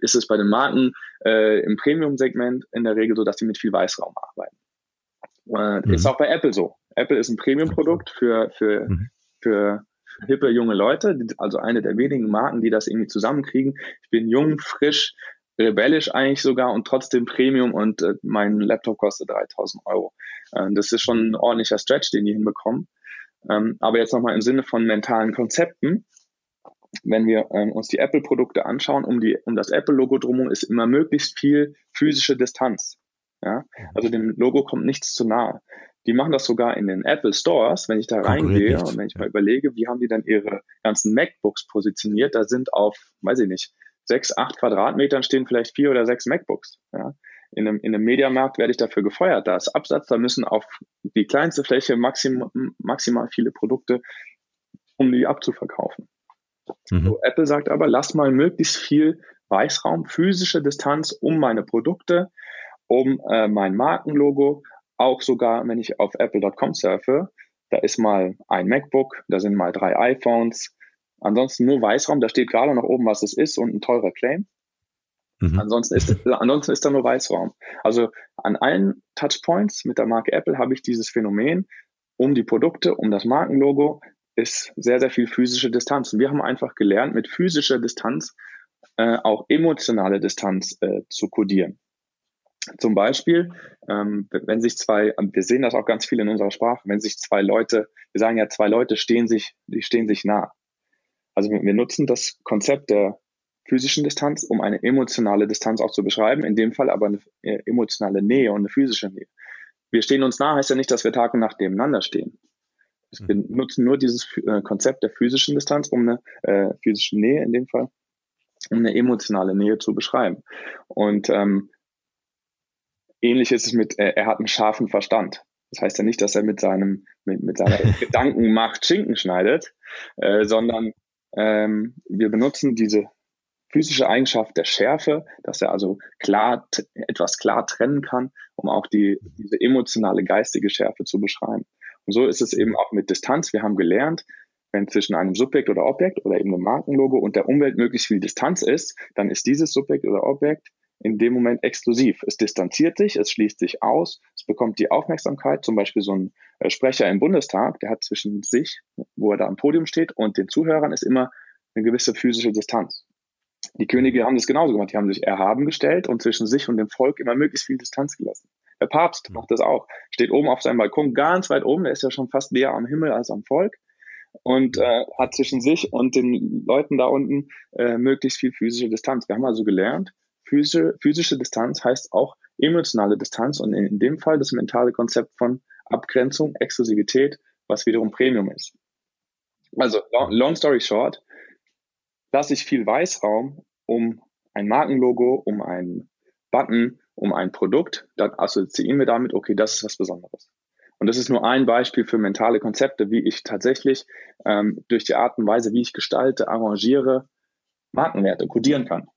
ist es bei den Marken äh, im Premium-Segment in der Regel so, dass die mit viel Weißraum arbeiten. Äh, mhm. Ist auch bei Apple so. Apple ist ein Premium-Produkt für, für, mhm. für hippe junge Leute, also eine der wenigen Marken, die das irgendwie zusammenkriegen. Ich bin jung, frisch, rebellisch eigentlich sogar und trotzdem Premium und äh, mein Laptop kostet 3000 Euro. Äh, das ist schon ein ordentlicher Stretch, den die hinbekommen. Ähm, aber jetzt nochmal im Sinne von mentalen Konzepten wenn wir ähm, uns die Apple-Produkte anschauen, um, die, um das Apple-Logo drumherum ist immer möglichst viel physische Distanz. Ja? Also dem Logo kommt nichts zu nahe. Die machen das sogar in den Apple Stores, wenn ich da reingehe und wenn ich mal überlege, wie haben die dann ihre ganzen MacBooks positioniert, da sind auf, weiß ich nicht, sechs, acht Quadratmetern stehen vielleicht vier oder sechs MacBooks. Ja? In einem, in einem Mediamarkt werde ich dafür gefeuert. Da ist Absatz, da müssen auf die kleinste Fläche maximal, maximal viele Produkte, um die abzuverkaufen. Mhm. So, Apple sagt aber, lass mal möglichst viel Weißraum, physische Distanz um meine Produkte, um äh, mein Markenlogo, auch sogar, wenn ich auf apple.com surfe, da ist mal ein MacBook, da sind mal drei iPhones, ansonsten nur Weißraum, da steht gerade noch oben, was es ist und ein teurer Claim. Mhm. Ansonsten, ist, ansonsten ist da nur Weißraum. Also an allen Touchpoints mit der Marke Apple habe ich dieses Phänomen um die Produkte, um das Markenlogo, ist sehr, sehr viel physische Distanz. Und wir haben einfach gelernt, mit physischer Distanz äh, auch emotionale Distanz äh, zu kodieren. Zum Beispiel, ähm, wenn sich zwei, wir sehen das auch ganz viel in unserer Sprache, wenn sich zwei Leute, wir sagen ja, zwei Leute stehen sich, die stehen sich nah. Also wir nutzen das Konzept der physischen Distanz, um eine emotionale Distanz auch zu beschreiben, in dem Fall aber eine äh, emotionale Nähe und eine physische Nähe. Wir stehen uns nah heißt ja nicht, dass wir Tag und Nacht nebeneinander stehen. Wir mhm. nutzen nur dieses äh, Konzept der physischen Distanz, um eine äh, physische Nähe in dem Fall, um eine emotionale Nähe zu beschreiben. Und ähm, ähnlich ist es mit, äh, er hat einen scharfen Verstand. Das heißt ja nicht, dass er mit seinem, mit, mit seiner Gedankenmacht Schinken schneidet, äh, sondern ähm, wir benutzen diese physische Eigenschaft der Schärfe, dass er also klar, etwas klar trennen kann, um auch die, diese emotionale, geistige Schärfe zu beschreiben. Und so ist es eben auch mit Distanz. Wir haben gelernt, wenn zwischen einem Subjekt oder Objekt oder eben einem Markenlogo und der Umwelt möglichst viel Distanz ist, dann ist dieses Subjekt oder Objekt in dem Moment exklusiv. Es distanziert sich, es schließt sich aus, es bekommt die Aufmerksamkeit. Zum Beispiel so ein äh, Sprecher im Bundestag, der hat zwischen sich, wo er da am Podium steht, und den Zuhörern ist immer eine gewisse physische Distanz. Die Könige haben das genauso gemacht. Die haben sich erhaben gestellt und zwischen sich und dem Volk immer möglichst viel Distanz gelassen. Der Papst macht das auch. Steht oben auf seinem Balkon, ganz weit oben, der ist ja schon fast näher am Himmel als am Volk und äh, hat zwischen sich und den Leuten da unten äh, möglichst viel physische Distanz. Wir haben also gelernt, physische, physische Distanz heißt auch emotionale Distanz und in, in dem Fall das mentale Konzept von Abgrenzung, Exklusivität, was wiederum Premium ist. Also long, long story short, lasse ich viel Weißraum um ein Markenlogo, um einen Button, um ein Produkt, dann assoziieren wir damit, okay, das ist was Besonderes. Und das ist nur ein Beispiel für mentale Konzepte, wie ich tatsächlich ähm, durch die Art und Weise, wie ich gestalte, arrangiere, Markenwerte kodieren kann.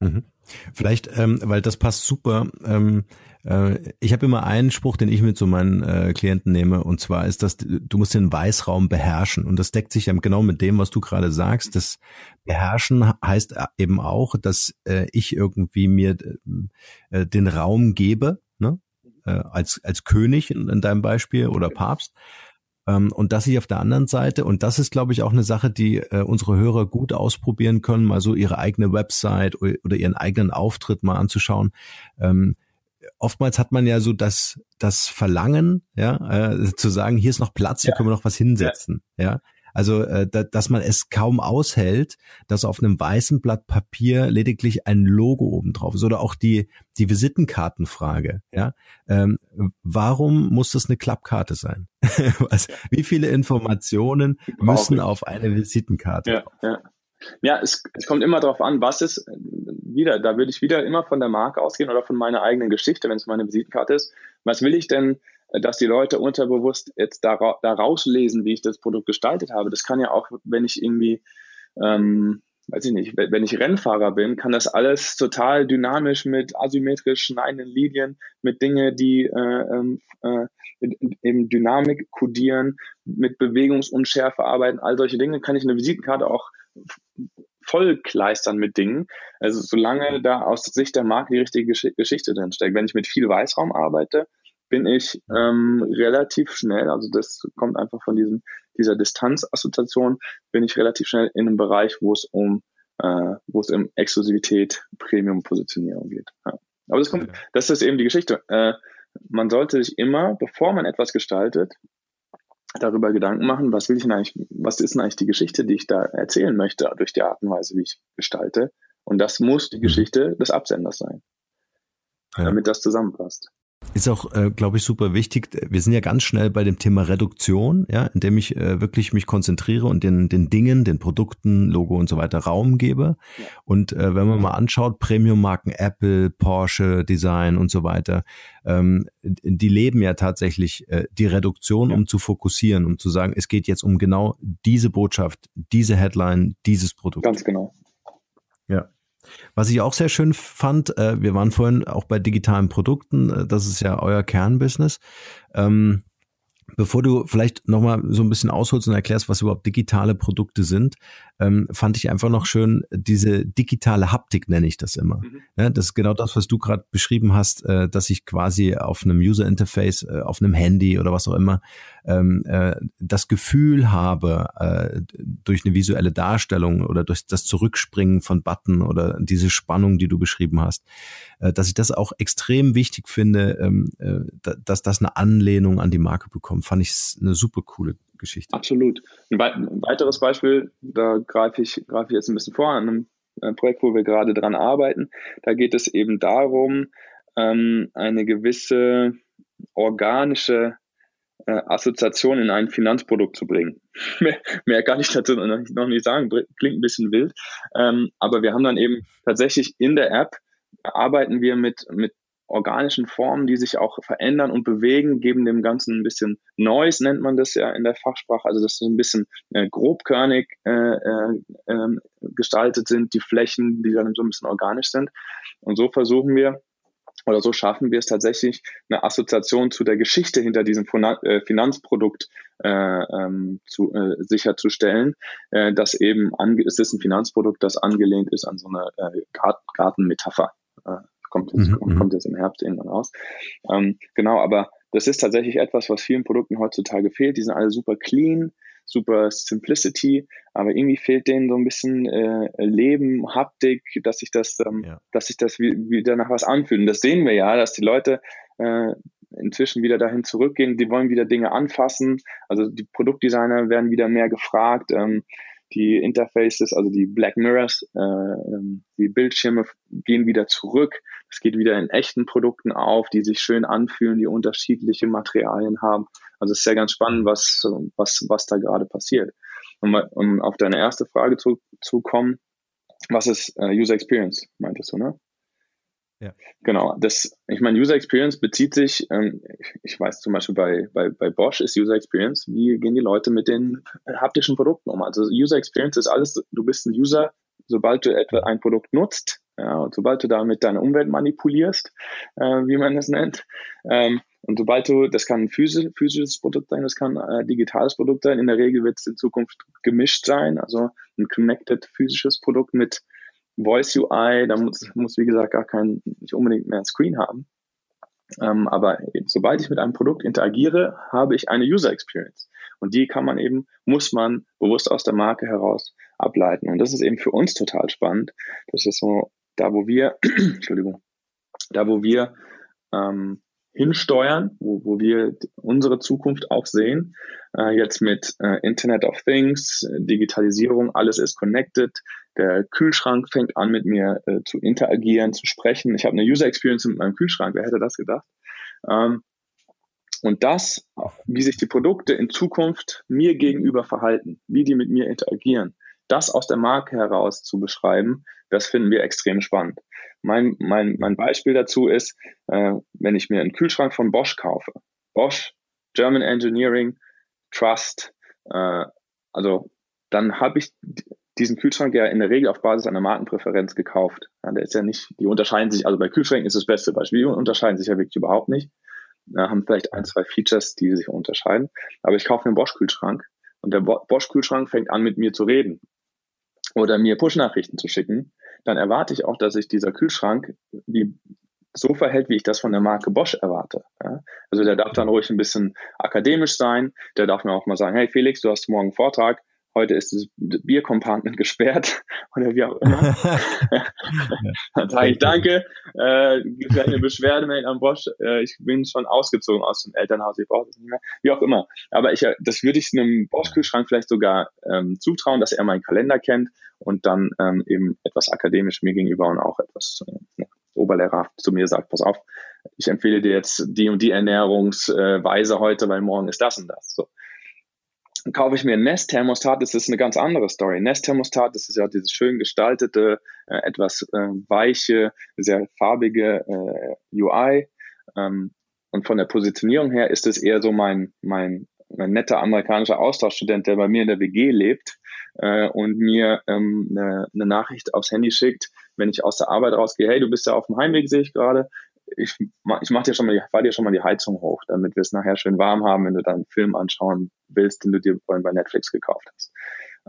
Mhm. Vielleicht, ähm, weil das passt super. Ähm, äh, ich habe immer einen Spruch, den ich mit so meinen äh, Klienten nehme, und zwar ist das, du musst den Weißraum beherrschen. Und das deckt sich ja genau mit dem, was du gerade sagst. Das Beherrschen heißt eben auch, dass äh, ich irgendwie mir äh, den Raum gebe, ne? äh, als, als König in, in deinem Beispiel oder Papst und dass ich auf der anderen Seite, und das ist, glaube ich, auch eine Sache, die äh, unsere Hörer gut ausprobieren können, mal so ihre eigene Website oder ihren eigenen Auftritt mal anzuschauen. Ähm, oftmals hat man ja so das, das Verlangen, ja, äh, zu sagen, hier ist noch Platz, hier ja. können wir noch was hinsetzen, ja. ja? Also, äh, da, dass man es kaum aushält, dass auf einem weißen Blatt Papier lediglich ein Logo oben drauf ist. Oder auch die, die Visitenkartenfrage. Ja? Ähm, warum muss das eine Klappkarte sein? Was, wie viele Informationen müssen auf eine Visitenkarte? Ja, ja. ja es, es kommt immer darauf an, was ist, wieder, da würde ich wieder immer von der Marke ausgehen oder von meiner eigenen Geschichte, wenn es meine Visitenkarte ist. Was will ich denn dass die Leute unterbewusst jetzt da, da rauslesen, wie ich das Produkt gestaltet habe. Das kann ja auch, wenn ich irgendwie, ähm, weiß ich nicht, wenn ich Rennfahrer bin, kann das alles total dynamisch mit asymmetrisch schneidenden Linien, mit Dinge, die äh, ähm, äh, eben Dynamik kodieren, mit Bewegungsunschärfe arbeiten, all solche Dinge, kann ich eine Visitenkarte auch vollkleistern mit Dingen. Also solange da aus Sicht der Marke die richtige Geschichte drin steckt. Wenn ich mit viel Weißraum arbeite, bin ich ähm, relativ schnell, also das kommt einfach von diesem, dieser Distanzassoziation, bin ich relativ schnell in einem Bereich, wo es um, äh, wo es um Exklusivität, Premium-Positionierung geht. Ja. Aber das kommt, das ist eben die Geschichte. Äh, man sollte sich immer, bevor man etwas gestaltet, darüber Gedanken machen, was will ich denn eigentlich, was ist denn eigentlich die Geschichte, die ich da erzählen möchte, durch die Art und Weise, wie ich gestalte. Und das muss die mhm. Geschichte des Absenders sein, ja. damit das zusammenpasst. Ist auch, äh, glaube ich, super wichtig. Wir sind ja ganz schnell bei dem Thema Reduktion, ja, indem ich äh, wirklich mich konzentriere und den, den Dingen, den Produkten, Logo und so weiter Raum gebe. Ja. Und äh, wenn man mal anschaut, Premium-Marken Apple, Porsche, Design und so weiter, ähm, die leben ja tatsächlich äh, die Reduktion, ja. um zu fokussieren, um zu sagen, es geht jetzt um genau diese Botschaft, diese Headline, dieses Produkt. Ganz genau. Was ich auch sehr schön fand, äh, wir waren vorhin auch bei digitalen Produkten, äh, das ist ja euer Kernbusiness. Ähm, Bevor du vielleicht nochmal so ein bisschen ausholst und erklärst, was überhaupt digitale Produkte sind, ähm, fand ich einfach noch schön, diese digitale Haptik nenne ich das immer. Mhm. Ja, das ist genau das, was du gerade beschrieben hast, äh, dass ich quasi auf einem User Interface, äh, auf einem Handy oder was auch immer, ähm, äh, das Gefühl habe, äh, durch eine visuelle Darstellung oder durch das Zurückspringen von Button oder diese Spannung, die du beschrieben hast, dass ich das auch extrem wichtig finde, ähm, äh, dass das eine Anlehnung an die Marke bekommt. Fand ich eine super coole Geschichte. Absolut. Ein, weiteres Beispiel, da greife ich, greife ich jetzt ein bisschen vor, an einem äh, Projekt, wo wir gerade dran arbeiten. Da geht es eben darum, ähm, eine gewisse organische äh, Assoziation in ein Finanzprodukt zu bringen. mehr, kann ich dazu noch nicht, noch nicht sagen, klingt ein bisschen wild. Ähm, aber wir haben dann eben tatsächlich in der App arbeiten wir mit, mit organischen Formen, die sich auch verändern und bewegen, geben dem Ganzen ein bisschen Noise, nennt man das ja in der Fachsprache, also dass so ein bisschen äh, grobkörnig äh, äh, ähm, gestaltet sind, die Flächen, die dann so ein bisschen organisch sind. Und so versuchen wir, oder so schaffen wir es tatsächlich, eine Assoziation zu der Geschichte hinter diesem äh, Finanzprodukt äh, ähm, zu, äh, sicherzustellen, äh, dass eben, ange es ist ein Finanzprodukt, das angelehnt ist an so eine äh, Gartenmetapher. Äh, kommt, jetzt, mhm. kommt jetzt im Herbst irgendwann raus. Ähm, genau, aber das ist tatsächlich etwas, was vielen Produkten heutzutage fehlt. Die sind alle super clean, super Simplicity, aber irgendwie fehlt denen so ein bisschen äh, Leben, Haptik, dass sich das, ähm, ja. dass sich das wie, wieder nach was anfühlt. Und das sehen wir ja, dass die Leute äh, inzwischen wieder dahin zurückgehen, die wollen wieder Dinge anfassen. Also die Produktdesigner werden wieder mehr gefragt. Ähm, die Interfaces, also die Black Mirrors, äh, ähm, die Bildschirme gehen wieder zurück. Es geht wieder in echten Produkten auf, die sich schön anfühlen, die unterschiedliche Materialien haben. Also es ist ja ganz spannend, was, was, was da gerade passiert. Um, um auf deine erste Frage zu, zu kommen, was ist äh, User Experience, meintest du, ne? Ja. Genau, das, ich meine, User Experience bezieht sich, ähm, ich, weiß zum Beispiel bei, bei, bei Bosch ist User Experience, wie gehen die Leute mit den haptischen Produkten um? Also User Experience ist alles, du bist ein User, sobald du etwa ein Produkt nutzt, ja, und sobald du damit deine Umwelt manipulierst, äh, wie man das nennt, ähm, und sobald du, das kann ein physisch, physisches Produkt sein, das kann ein äh, digitales Produkt sein, in der Regel wird es in Zukunft gemischt sein, also ein connected physisches Produkt mit Voice UI, da muss, muss wie gesagt gar kein, nicht unbedingt mehr ein Screen haben. Ähm, aber sobald ich mit einem Produkt interagiere, habe ich eine User Experience. Und die kann man eben, muss man bewusst aus der Marke heraus ableiten. Und das ist eben für uns total spannend. Das ist so, da wo wir, Entschuldigung, da wo wir ähm, hinsteuern, wo, wo wir unsere Zukunft auch sehen. Äh, jetzt mit äh, Internet of Things, Digitalisierung, alles ist connected. Der Kühlschrank fängt an, mit mir äh, zu interagieren, zu sprechen. Ich habe eine User Experience mit meinem Kühlschrank. Wer hätte das gedacht? Ähm, und das, wie sich die Produkte in Zukunft mir gegenüber verhalten, wie die mit mir interagieren, das aus der Marke heraus zu beschreiben, das finden wir extrem spannend. Mein, mein, mein Beispiel dazu ist, äh, wenn ich mir einen Kühlschrank von Bosch kaufe. Bosch, German Engineering, Trust, äh, also dann habe ich diesen Kühlschrank ja in der Regel auf Basis einer Markenpräferenz gekauft. Ja, der ist ja nicht, die unterscheiden sich, also bei Kühlschränken ist das beste Beispiel, die unterscheiden sich ja wirklich überhaupt nicht. Ja, haben vielleicht ein, zwei Features, die sich unterscheiden. Aber ich kaufe einen Bosch-Kühlschrank und der Bosch-Kühlschrank fängt an, mit mir zu reden oder mir Push-Nachrichten zu schicken, dann erwarte ich auch, dass sich dieser Kühlschrank wie so verhält, wie ich das von der Marke Bosch erwarte. Ja? Also der darf dann ruhig ein bisschen akademisch sein, der darf mir auch mal sagen, hey Felix, du hast morgen Vortrag, heute ist das Biercompartment gesperrt oder wie auch immer. Dann sage ich danke, äh, gibt eine Beschwerdemail an Bosch, äh, ich bin schon ausgezogen aus dem Elternhaus, ich brauche das nicht mehr, wie auch immer. Aber ich, äh, das würde ich einem Bosch-Kühlschrank vielleicht sogar ähm, zutrauen, dass er meinen Kalender kennt und dann ähm, eben etwas akademisch mir gegenüber und auch etwas äh, oberlehrerhaft zu mir sagt, pass auf, ich empfehle dir jetzt die und die Ernährungsweise heute, weil morgen ist das und das. So kaufe ich mir ein Nest-Thermostat, das ist eine ganz andere Story. Nest-Thermostat, das ist ja dieses schön gestaltete, äh, etwas äh, weiche, sehr farbige äh, UI. Ähm, und von der Positionierung her ist es eher so mein, mein, mein netter amerikanischer Austauschstudent, der bei mir in der WG lebt äh, und mir ähm, eine, eine Nachricht aufs Handy schickt, wenn ich aus der Arbeit rausgehe, hey, du bist ja auf dem Heimweg, sehe ich gerade, ich, ich mach dir schon mal die, fahr dir schon mal die Heizung hoch, damit wir es nachher schön warm haben, wenn du dann einen Film anschauen willst, den du dir vorhin bei Netflix gekauft hast.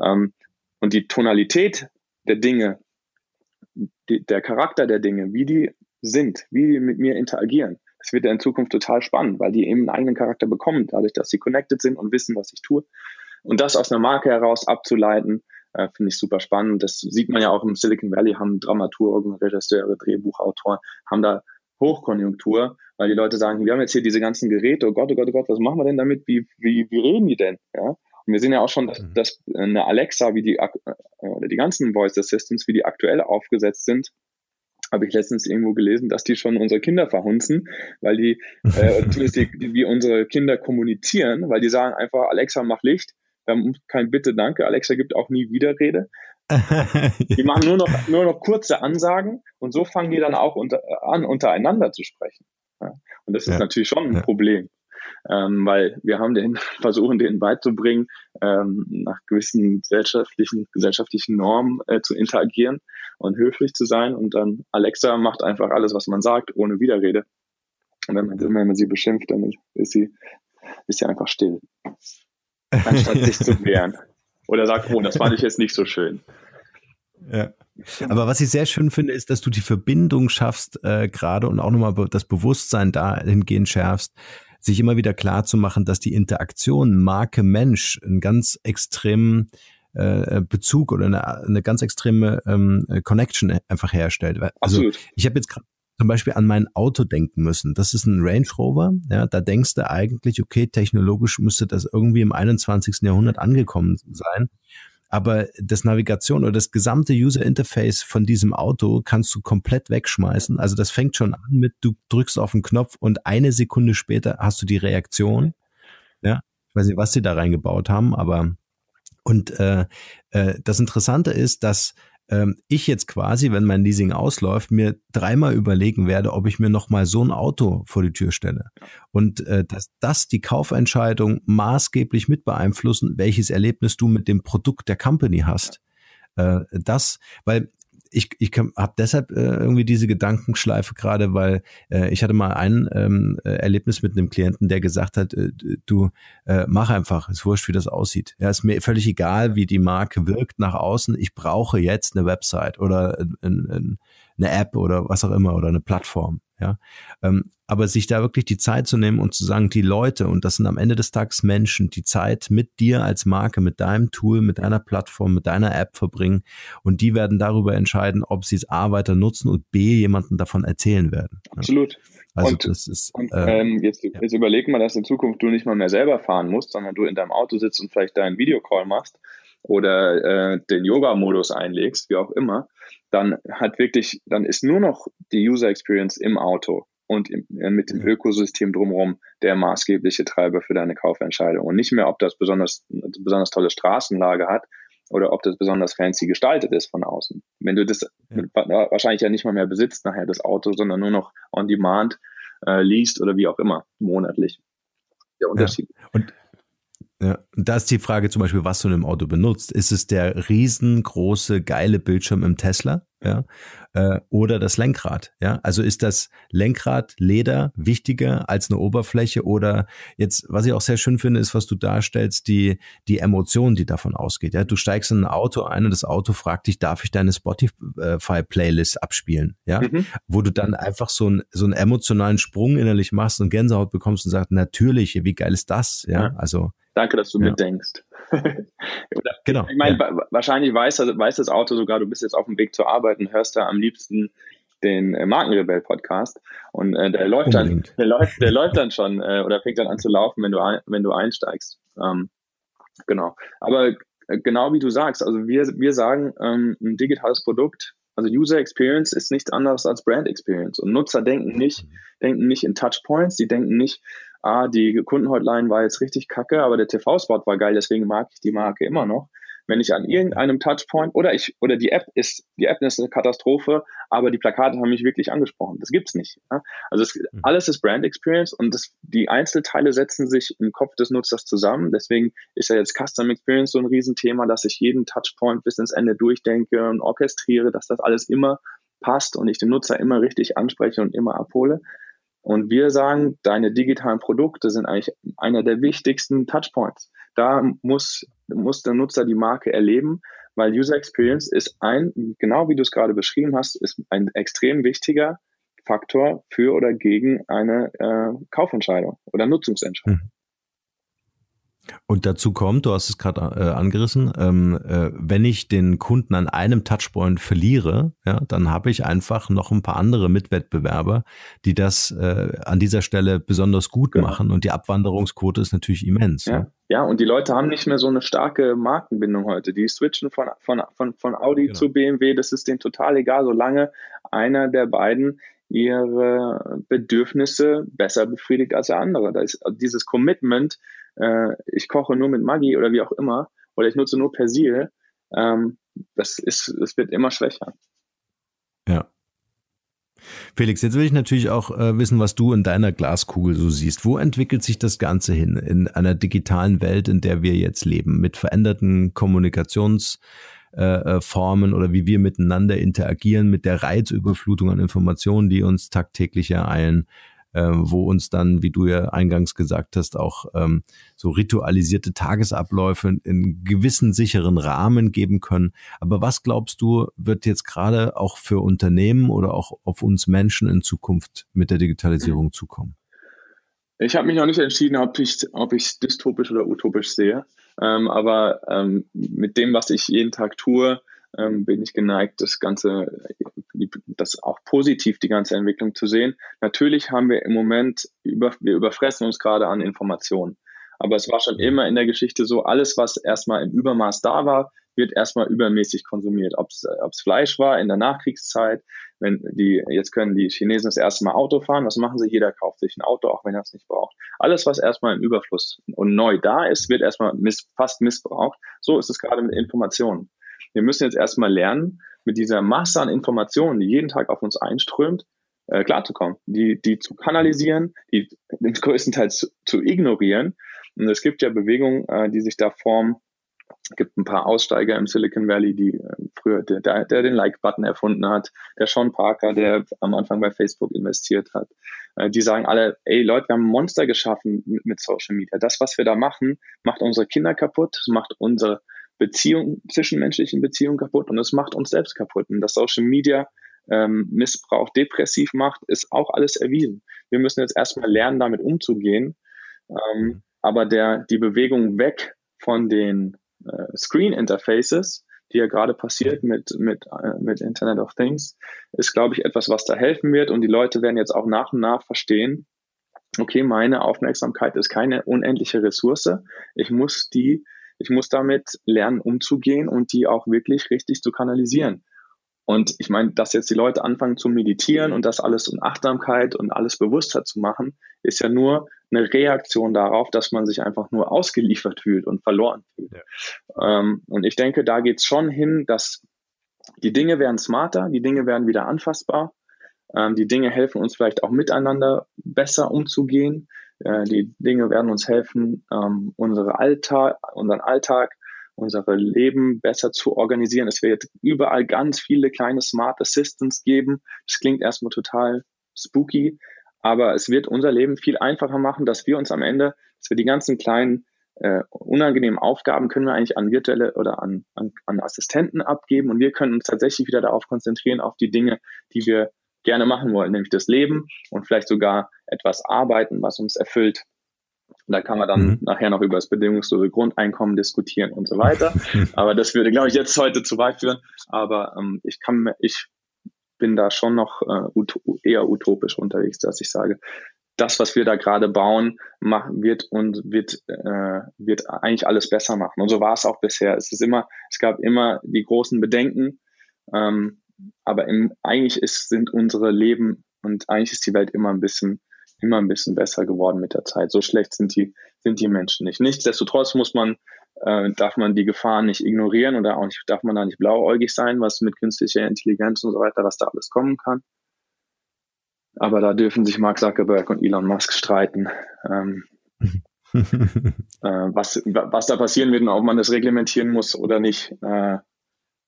Ähm, und die Tonalität der Dinge, die, der Charakter der Dinge, wie die sind, wie die mit mir interagieren, das wird ja in Zukunft total spannend, weil die eben einen eigenen Charakter bekommen, dadurch, dass sie connected sind und wissen, was ich tue. Und das aus einer Marke heraus abzuleiten, äh, finde ich super spannend. Das sieht man ja auch im Silicon Valley, haben Dramaturgen, Regisseure, Drehbuchautoren, haben da Hochkonjunktur, weil die Leute sagen, wir haben jetzt hier diese ganzen Geräte, oh Gott, oh Gott, oh Gott, was machen wir denn damit? Wie, wie, wie reden die denn? Ja? Und wir sehen ja auch schon, dass, mhm. dass eine Alexa, wie die, äh, oder die ganzen Voice Assistants, wie die aktuell aufgesetzt sind, habe ich letztens irgendwo gelesen, dass die schon unsere Kinder verhunzen, weil die, äh, zumindest die, wie unsere Kinder kommunizieren, weil die sagen einfach, Alexa, mach Licht, haben kein Bitte, danke, Alexa gibt auch nie Widerrede. die machen nur noch, nur noch kurze Ansagen und so fangen die dann auch unter, an, untereinander zu sprechen. Ja. Und das ist ja. natürlich schon ein ja. Problem ähm, weil wir haben den versuchen, denen beizubringen, ähm, nach gewissen gesellschaftlichen, gesellschaftlichen Normen äh, zu interagieren und höflich zu sein. Und dann Alexa macht einfach alles, was man sagt, ohne Widerrede. Und wenn man, wenn man sie beschimpft, dann ist sie, ist sie einfach still. Anstatt sich zu wehren. Oder sagt, oh, das fand ich jetzt nicht so schön. Ja. Aber was ich sehr schön finde, ist, dass du die Verbindung schaffst, äh, gerade und auch nochmal das Bewusstsein dahingehend schärfst, sich immer wieder klar zu machen, dass die Interaktion Marke-Mensch einen ganz extremen äh, Bezug oder eine, eine ganz extreme ähm, Connection einfach herstellt. Also Absolut. ich habe jetzt gerade zum Beispiel an mein Auto denken müssen. Das ist ein Range Rover. Ja, da denkst du eigentlich, okay, technologisch müsste das irgendwie im 21. Jahrhundert angekommen sein aber das Navigation oder das gesamte User Interface von diesem Auto kannst du komplett wegschmeißen. Also das fängt schon an mit, du drückst auf den Knopf und eine Sekunde später hast du die Reaktion. Ja, ich weiß nicht, was sie da reingebaut haben, aber und äh, äh, das Interessante ist, dass ähm, ich jetzt quasi, wenn mein Leasing ausläuft, mir dreimal überlegen werde, ob ich mir nochmal so ein Auto vor die Tür stelle. Und äh, dass das die Kaufentscheidung maßgeblich mit beeinflussen, welches Erlebnis du mit dem Produkt der Company hast. Äh, das, weil ich, ich habe deshalb äh, irgendwie diese Gedankenschleife gerade, weil äh, ich hatte mal ein ähm, äh, Erlebnis mit einem Klienten, der gesagt hat, äh, du äh, mach einfach, ist wurscht, wie das aussieht. Ja, ist mir völlig egal, wie die Marke wirkt nach außen. Ich brauche jetzt eine Website oder ein, ein, eine App oder was auch immer oder eine Plattform. Ja, ähm, aber sich da wirklich die Zeit zu nehmen und zu sagen, die Leute, und das sind am Ende des Tages Menschen, die Zeit mit dir als Marke, mit deinem Tool, mit deiner Plattform, mit deiner App verbringen und die werden darüber entscheiden, ob sie es A weiter nutzen und B jemanden davon erzählen werden. Absolut. Also und, das ist. Und, äh, ähm, jetzt, ja. jetzt überleg mal, dass in Zukunft du nicht mal mehr selber fahren musst, sondern du in deinem Auto sitzt und vielleicht deinen Videocall machst oder äh, den Yoga-Modus einlegst, wie auch immer dann hat wirklich, dann ist nur noch die User Experience im Auto und im, äh, mit dem Ökosystem drumherum der maßgebliche Treiber für deine Kaufentscheidung und nicht mehr, ob das besonders, besonders tolle Straßenlage hat oder ob das besonders fancy gestaltet ist von außen. Wenn du das ja. wahrscheinlich ja nicht mal mehr besitzt nachher das Auto, sondern nur noch on demand äh, liest oder wie auch immer, monatlich. Der Unterschied. Ja. Und ja, da ist die Frage zum Beispiel, was du in einem Auto benutzt. Ist es der riesengroße, geile Bildschirm im Tesla? Ja, äh, oder das Lenkrad. Ja, also ist das Lenkrad Leder wichtiger als eine Oberfläche oder jetzt, was ich auch sehr schön finde, ist, was du darstellst, die die Emotion, die davon ausgeht. Ja, du steigst in ein Auto ein und das Auto fragt dich, darf ich deine Spotify Playlist abspielen? Ja, mhm. wo du dann einfach so, ein, so einen emotionalen Sprung innerlich machst und Gänsehaut bekommst und sagst, natürlich, wie geil ist das? Ja. also Danke, dass du ja. mitdenkst. genau. Ich meine, ja. wahrscheinlich weiß, weiß das Auto sogar, du bist jetzt auf dem Weg zur Arbeit und hörst da am liebsten den äh, Markenrebell Podcast und äh, der läuft dann, der läuft, der läuft dann schon äh, oder fängt dann an zu laufen, wenn du ein, wenn du einsteigst. Ähm, genau. Aber äh, genau wie du sagst, also wir wir sagen, ähm, ein digitales Produkt, also User Experience ist nichts anderes als Brand Experience und Nutzer denken nicht denken nicht in Touchpoints, die denken nicht ah, die Kundenhotline war jetzt richtig kacke, aber der TV-Spot war geil, deswegen mag ich die Marke immer noch. Wenn ich an irgendeinem Touchpoint oder ich oder die App ist die App ist eine Katastrophe, aber die Plakate haben mich wirklich angesprochen. Das gibt's nicht. Ja? Also es, mhm. alles ist Brand Experience und das, die Einzelteile setzen sich im Kopf des Nutzers zusammen. Deswegen ist ja jetzt Custom Experience so ein Riesenthema, dass ich jeden Touchpoint bis ins Ende durchdenke und orchestriere, dass das alles immer passt und ich den Nutzer immer richtig anspreche und immer abhole. Und wir sagen, deine digitalen Produkte sind eigentlich einer der wichtigsten Touchpoints. Da muss, muss der Nutzer die Marke erleben, weil User Experience ist ein, genau wie du es gerade beschrieben hast, ist ein extrem wichtiger Faktor für oder gegen eine äh, Kaufentscheidung oder Nutzungsentscheidung. Und dazu kommt, du hast es gerade äh, angerissen, ähm, äh, wenn ich den Kunden an einem Touchpoint verliere, ja, dann habe ich einfach noch ein paar andere Mitwettbewerber, die das äh, an dieser Stelle besonders gut genau. machen und die Abwanderungsquote ist natürlich immens. Ja. ja. Ja, und die Leute haben nicht mehr so eine starke Markenbindung heute. Die switchen von, von, von, von Audi genau. zu BMW, das ist denen total egal, solange einer der beiden ihre Bedürfnisse besser befriedigt als der andere. Da ist dieses Commitment, äh, ich koche nur mit Maggi oder wie auch immer, oder ich nutze nur Persil, ähm, das ist, es wird immer schwächer. Ja. Felix, jetzt will ich natürlich auch äh, wissen, was du in deiner Glaskugel so siehst. Wo entwickelt sich das Ganze hin in einer digitalen Welt, in der wir jetzt leben, mit veränderten Kommunikationsformen äh, äh oder wie wir miteinander interagieren, mit der Reizüberflutung an Informationen, die uns tagtäglich ereilen? Ähm, wo uns dann, wie du ja eingangs gesagt hast, auch ähm, so ritualisierte Tagesabläufe in gewissen sicheren Rahmen geben können. Aber was glaubst du, wird jetzt gerade auch für Unternehmen oder auch auf uns Menschen in Zukunft mit der Digitalisierung zukommen? Ich habe mich noch nicht entschieden, ob ich ob ich dystopisch oder utopisch sehe. Ähm, aber ähm, mit dem, was ich jeden Tag tue, ähm, bin ich geneigt, das Ganze, das auch positiv, die ganze Entwicklung zu sehen. Natürlich haben wir im Moment, über, wir überfressen uns gerade an Informationen. Aber es war schon immer in der Geschichte so, alles, was erstmal im Übermaß da war, wird erstmal übermäßig konsumiert. Ob es Fleisch war in der Nachkriegszeit, wenn die, jetzt können die Chinesen das erste Mal Auto fahren, was machen sie? Jeder kauft sich ein Auto, auch wenn er es nicht braucht. Alles, was erstmal im Überfluss und neu da ist, wird erstmal miss, fast missbraucht. So ist es gerade mit Informationen. Wir müssen jetzt erstmal lernen, mit dieser Masse an Informationen, die jeden Tag auf uns einströmt, äh, klarzukommen, die, die zu kanalisieren, die größtenteils zu, zu ignorieren. Und es gibt ja Bewegungen, äh, die sich da formen. Es gibt ein paar Aussteiger im Silicon Valley, die äh, früher, der, der, der den Like-Button erfunden hat, der Sean Parker, der am Anfang bei Facebook investiert hat. Äh, die sagen alle, ey Leute, wir haben ein Monster geschaffen mit, mit Social Media. Das, was wir da machen, macht unsere Kinder kaputt, macht unsere Beziehung, zwischenmenschlichen Beziehungen kaputt und es macht uns selbst kaputt. Und dass Social Media ähm, Missbrauch depressiv macht, ist auch alles erwiesen. Wir müssen jetzt erstmal lernen, damit umzugehen. Ähm, aber der, die Bewegung weg von den äh, Screen Interfaces, die ja gerade passiert mit, mit, äh, mit Internet of Things, ist, glaube ich, etwas, was da helfen wird. Und die Leute werden jetzt auch nach und nach verstehen, okay, meine Aufmerksamkeit ist keine unendliche Ressource. Ich muss die ich muss damit lernen, umzugehen und die auch wirklich richtig zu kanalisieren. Und ich meine, dass jetzt die Leute anfangen zu meditieren und das alles in Achtsamkeit und alles bewusster zu machen, ist ja nur eine Reaktion darauf, dass man sich einfach nur ausgeliefert fühlt und verloren fühlt. Ja. Ähm, und ich denke, da geht es schon hin, dass die Dinge werden smarter, die Dinge werden wieder anfassbar, ähm, die Dinge helfen uns vielleicht auch miteinander besser umzugehen. Äh, die Dinge werden uns helfen, ähm, unsere Alltag, unseren Alltag, unsere Leben besser zu organisieren. Es wird überall ganz viele kleine Smart Assistants geben. Das klingt erstmal total spooky, aber es wird unser Leben viel einfacher machen, dass wir uns am Ende, dass wir die ganzen kleinen äh, unangenehmen Aufgaben können wir eigentlich an virtuelle oder an, an, an Assistenten abgeben und wir können uns tatsächlich wieder darauf konzentrieren, auf die Dinge, die wir gerne machen wollen, nämlich das Leben und vielleicht sogar etwas arbeiten, was uns erfüllt. Und da kann man dann mhm. nachher noch über das bedingungslose Grundeinkommen diskutieren und so weiter. Aber das würde, glaube ich, jetzt heute zu weit führen. Aber ähm, ich kann, ich bin da schon noch äh, ut eher utopisch unterwegs, dass ich sage, das, was wir da gerade bauen, machen, wird und wird, äh, wird eigentlich alles besser machen. Und so war es auch bisher. Es ist immer, es gab immer die großen Bedenken, ähm, aber im, eigentlich ist, sind unsere Leben und eigentlich ist die Welt immer ein bisschen, immer ein bisschen besser geworden mit der Zeit. So schlecht sind die, sind die Menschen nicht. Nichtsdestotrotz muss man, äh, darf man die Gefahren nicht ignorieren oder auch nicht, darf man da nicht blauäugig sein, was mit künstlicher Intelligenz und so weiter, was da alles kommen kann. Aber da dürfen sich Mark Zuckerberg und Elon Musk streiten. Ähm, äh, was, was da passieren wird und ob man das reglementieren muss oder nicht. Äh,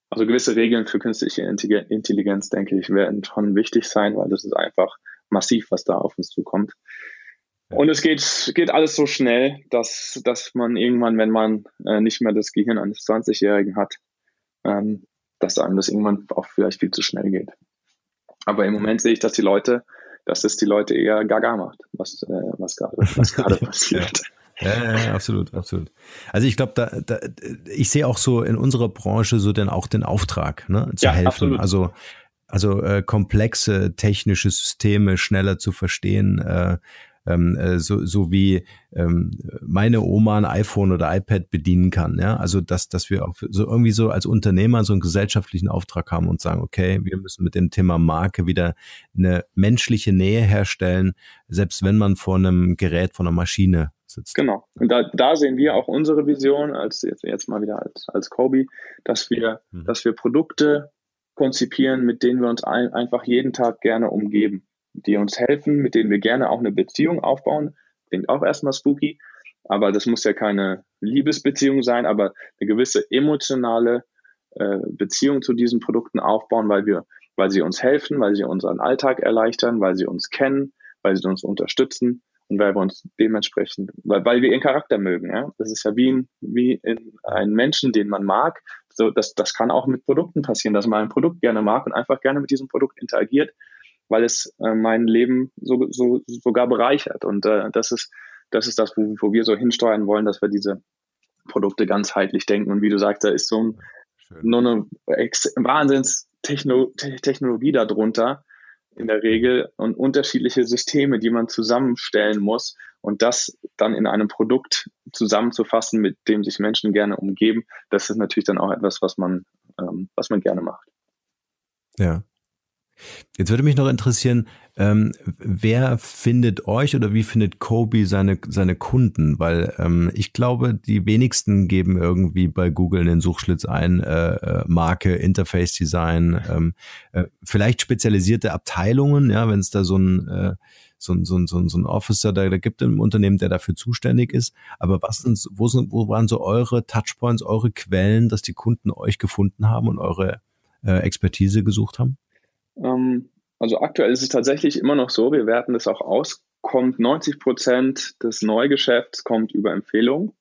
also gewisse Regeln für künstliche Intelligenz, denke ich, werden schon wichtig sein, weil das ist einfach massiv, was da auf uns zukommt. Und es geht, geht alles so schnell, dass, dass man irgendwann, wenn man äh, nicht mehr das Gehirn eines 20-Jährigen hat, ähm, dass einem das irgendwann auch vielleicht viel zu schnell geht. Aber im Moment sehe ich, dass die Leute, dass es die Leute eher gaga macht, was, äh, was gerade was gerade passiert. Ja, ja, absolut, absolut. Also ich glaube, da, da, ich sehe auch so in unserer Branche so denn auch den Auftrag, ne, zu ja, helfen. Absolut. Also also äh, komplexe technische Systeme schneller zu verstehen, äh, ähm, äh, so, so wie ähm, meine Oma ein iPhone oder iPad bedienen kann. Ja? Also dass, dass wir auch so irgendwie so als Unternehmer so einen gesellschaftlichen Auftrag haben und sagen, okay, wir müssen mit dem Thema Marke wieder eine menschliche Nähe herstellen, selbst wenn man vor einem Gerät, vor einer Maschine sitzt. Genau. Und da, da sehen wir auch unsere Vision als jetzt, jetzt mal wieder als, als Kobe, dass wir, mhm. dass wir Produkte konzipieren, mit denen wir uns ein, einfach jeden Tag gerne umgeben die uns helfen, mit denen wir gerne auch eine Beziehung aufbauen. Klingt auch erstmal spooky, aber das muss ja keine Liebesbeziehung sein, aber eine gewisse emotionale äh, Beziehung zu diesen Produkten aufbauen, weil wir, weil sie uns helfen, weil sie unseren Alltag erleichtern, weil sie uns kennen, weil sie uns unterstützen und weil wir uns dementsprechend, weil, weil wir ihren Charakter mögen. Ja? Das ist ja wie, ein, wie in einen Menschen, den man mag. So, das, das kann auch mit Produkten passieren, dass man ein Produkt gerne mag und einfach gerne mit diesem Produkt interagiert weil es äh, mein Leben so, so, sogar bereichert. Und äh, das ist das ist das, wo, wo wir so hinsteuern wollen, dass wir diese Produkte ganzheitlich denken. Und wie du sagst, da ist so ein, nur eine Wahnsinns-Technologie darunter in der Regel und unterschiedliche Systeme, die man zusammenstellen muss und das dann in einem Produkt zusammenzufassen, mit dem sich Menschen gerne umgeben, das ist natürlich dann auch etwas, was man, ähm, was man gerne macht. Ja. Jetzt würde mich noch interessieren, ähm, wer findet euch oder wie findet Kobe seine, seine Kunden? Weil ähm, ich glaube, die wenigsten geben irgendwie bei Google in den Suchschlitz ein, äh, äh, Marke, Interface Design, ähm, äh, vielleicht spezialisierte Abteilungen, ja, wenn es da so ein äh, so so ein, so ein, so ein Officer da, da gibt im Unternehmen, der dafür zuständig ist. Aber was sind, wo, sind, wo waren so eure Touchpoints, eure Quellen, dass die Kunden euch gefunden haben und eure äh, Expertise gesucht haben? Ähm, also aktuell ist es tatsächlich immer noch so, wir werten das auch aus, kommt 90 Prozent des Neugeschäfts kommt über Empfehlungen.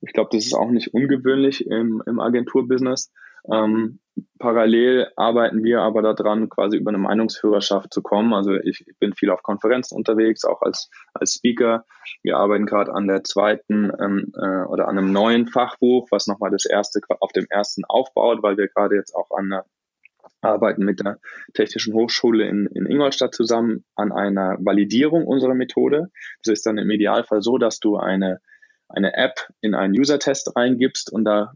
Ich glaube, das ist auch nicht ungewöhnlich im, im Agenturbusiness. Ähm, parallel arbeiten wir aber daran, quasi über eine Meinungsführerschaft zu kommen. Also ich, ich bin viel auf Konferenzen unterwegs, auch als, als Speaker. Wir arbeiten gerade an der zweiten ähm, äh, oder an einem neuen Fachbuch, was nochmal das erste auf dem ersten aufbaut, weil wir gerade jetzt auch an einer arbeiten mit der Technischen Hochschule in, in Ingolstadt zusammen an einer Validierung unserer Methode. Das ist dann im Idealfall so, dass du eine, eine App in einen User-Test reingibst und da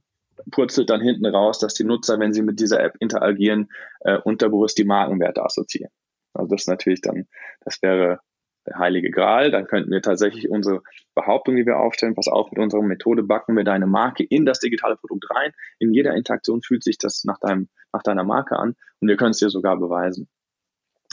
purzelt dann hinten raus, dass die Nutzer, wenn sie mit dieser App interagieren, äh, unterbewusst die Markenwerte assoziieren. Also das ist natürlich dann, das wäre der heilige Gral. Dann könnten wir tatsächlich unsere Behauptung, die wir aufstellen, pass auf, mit unserer Methode backen wir deine Marke in das digitale Produkt rein. In jeder Interaktion fühlt sich das nach, deinem, nach deiner Marke an und wir können es dir sogar beweisen.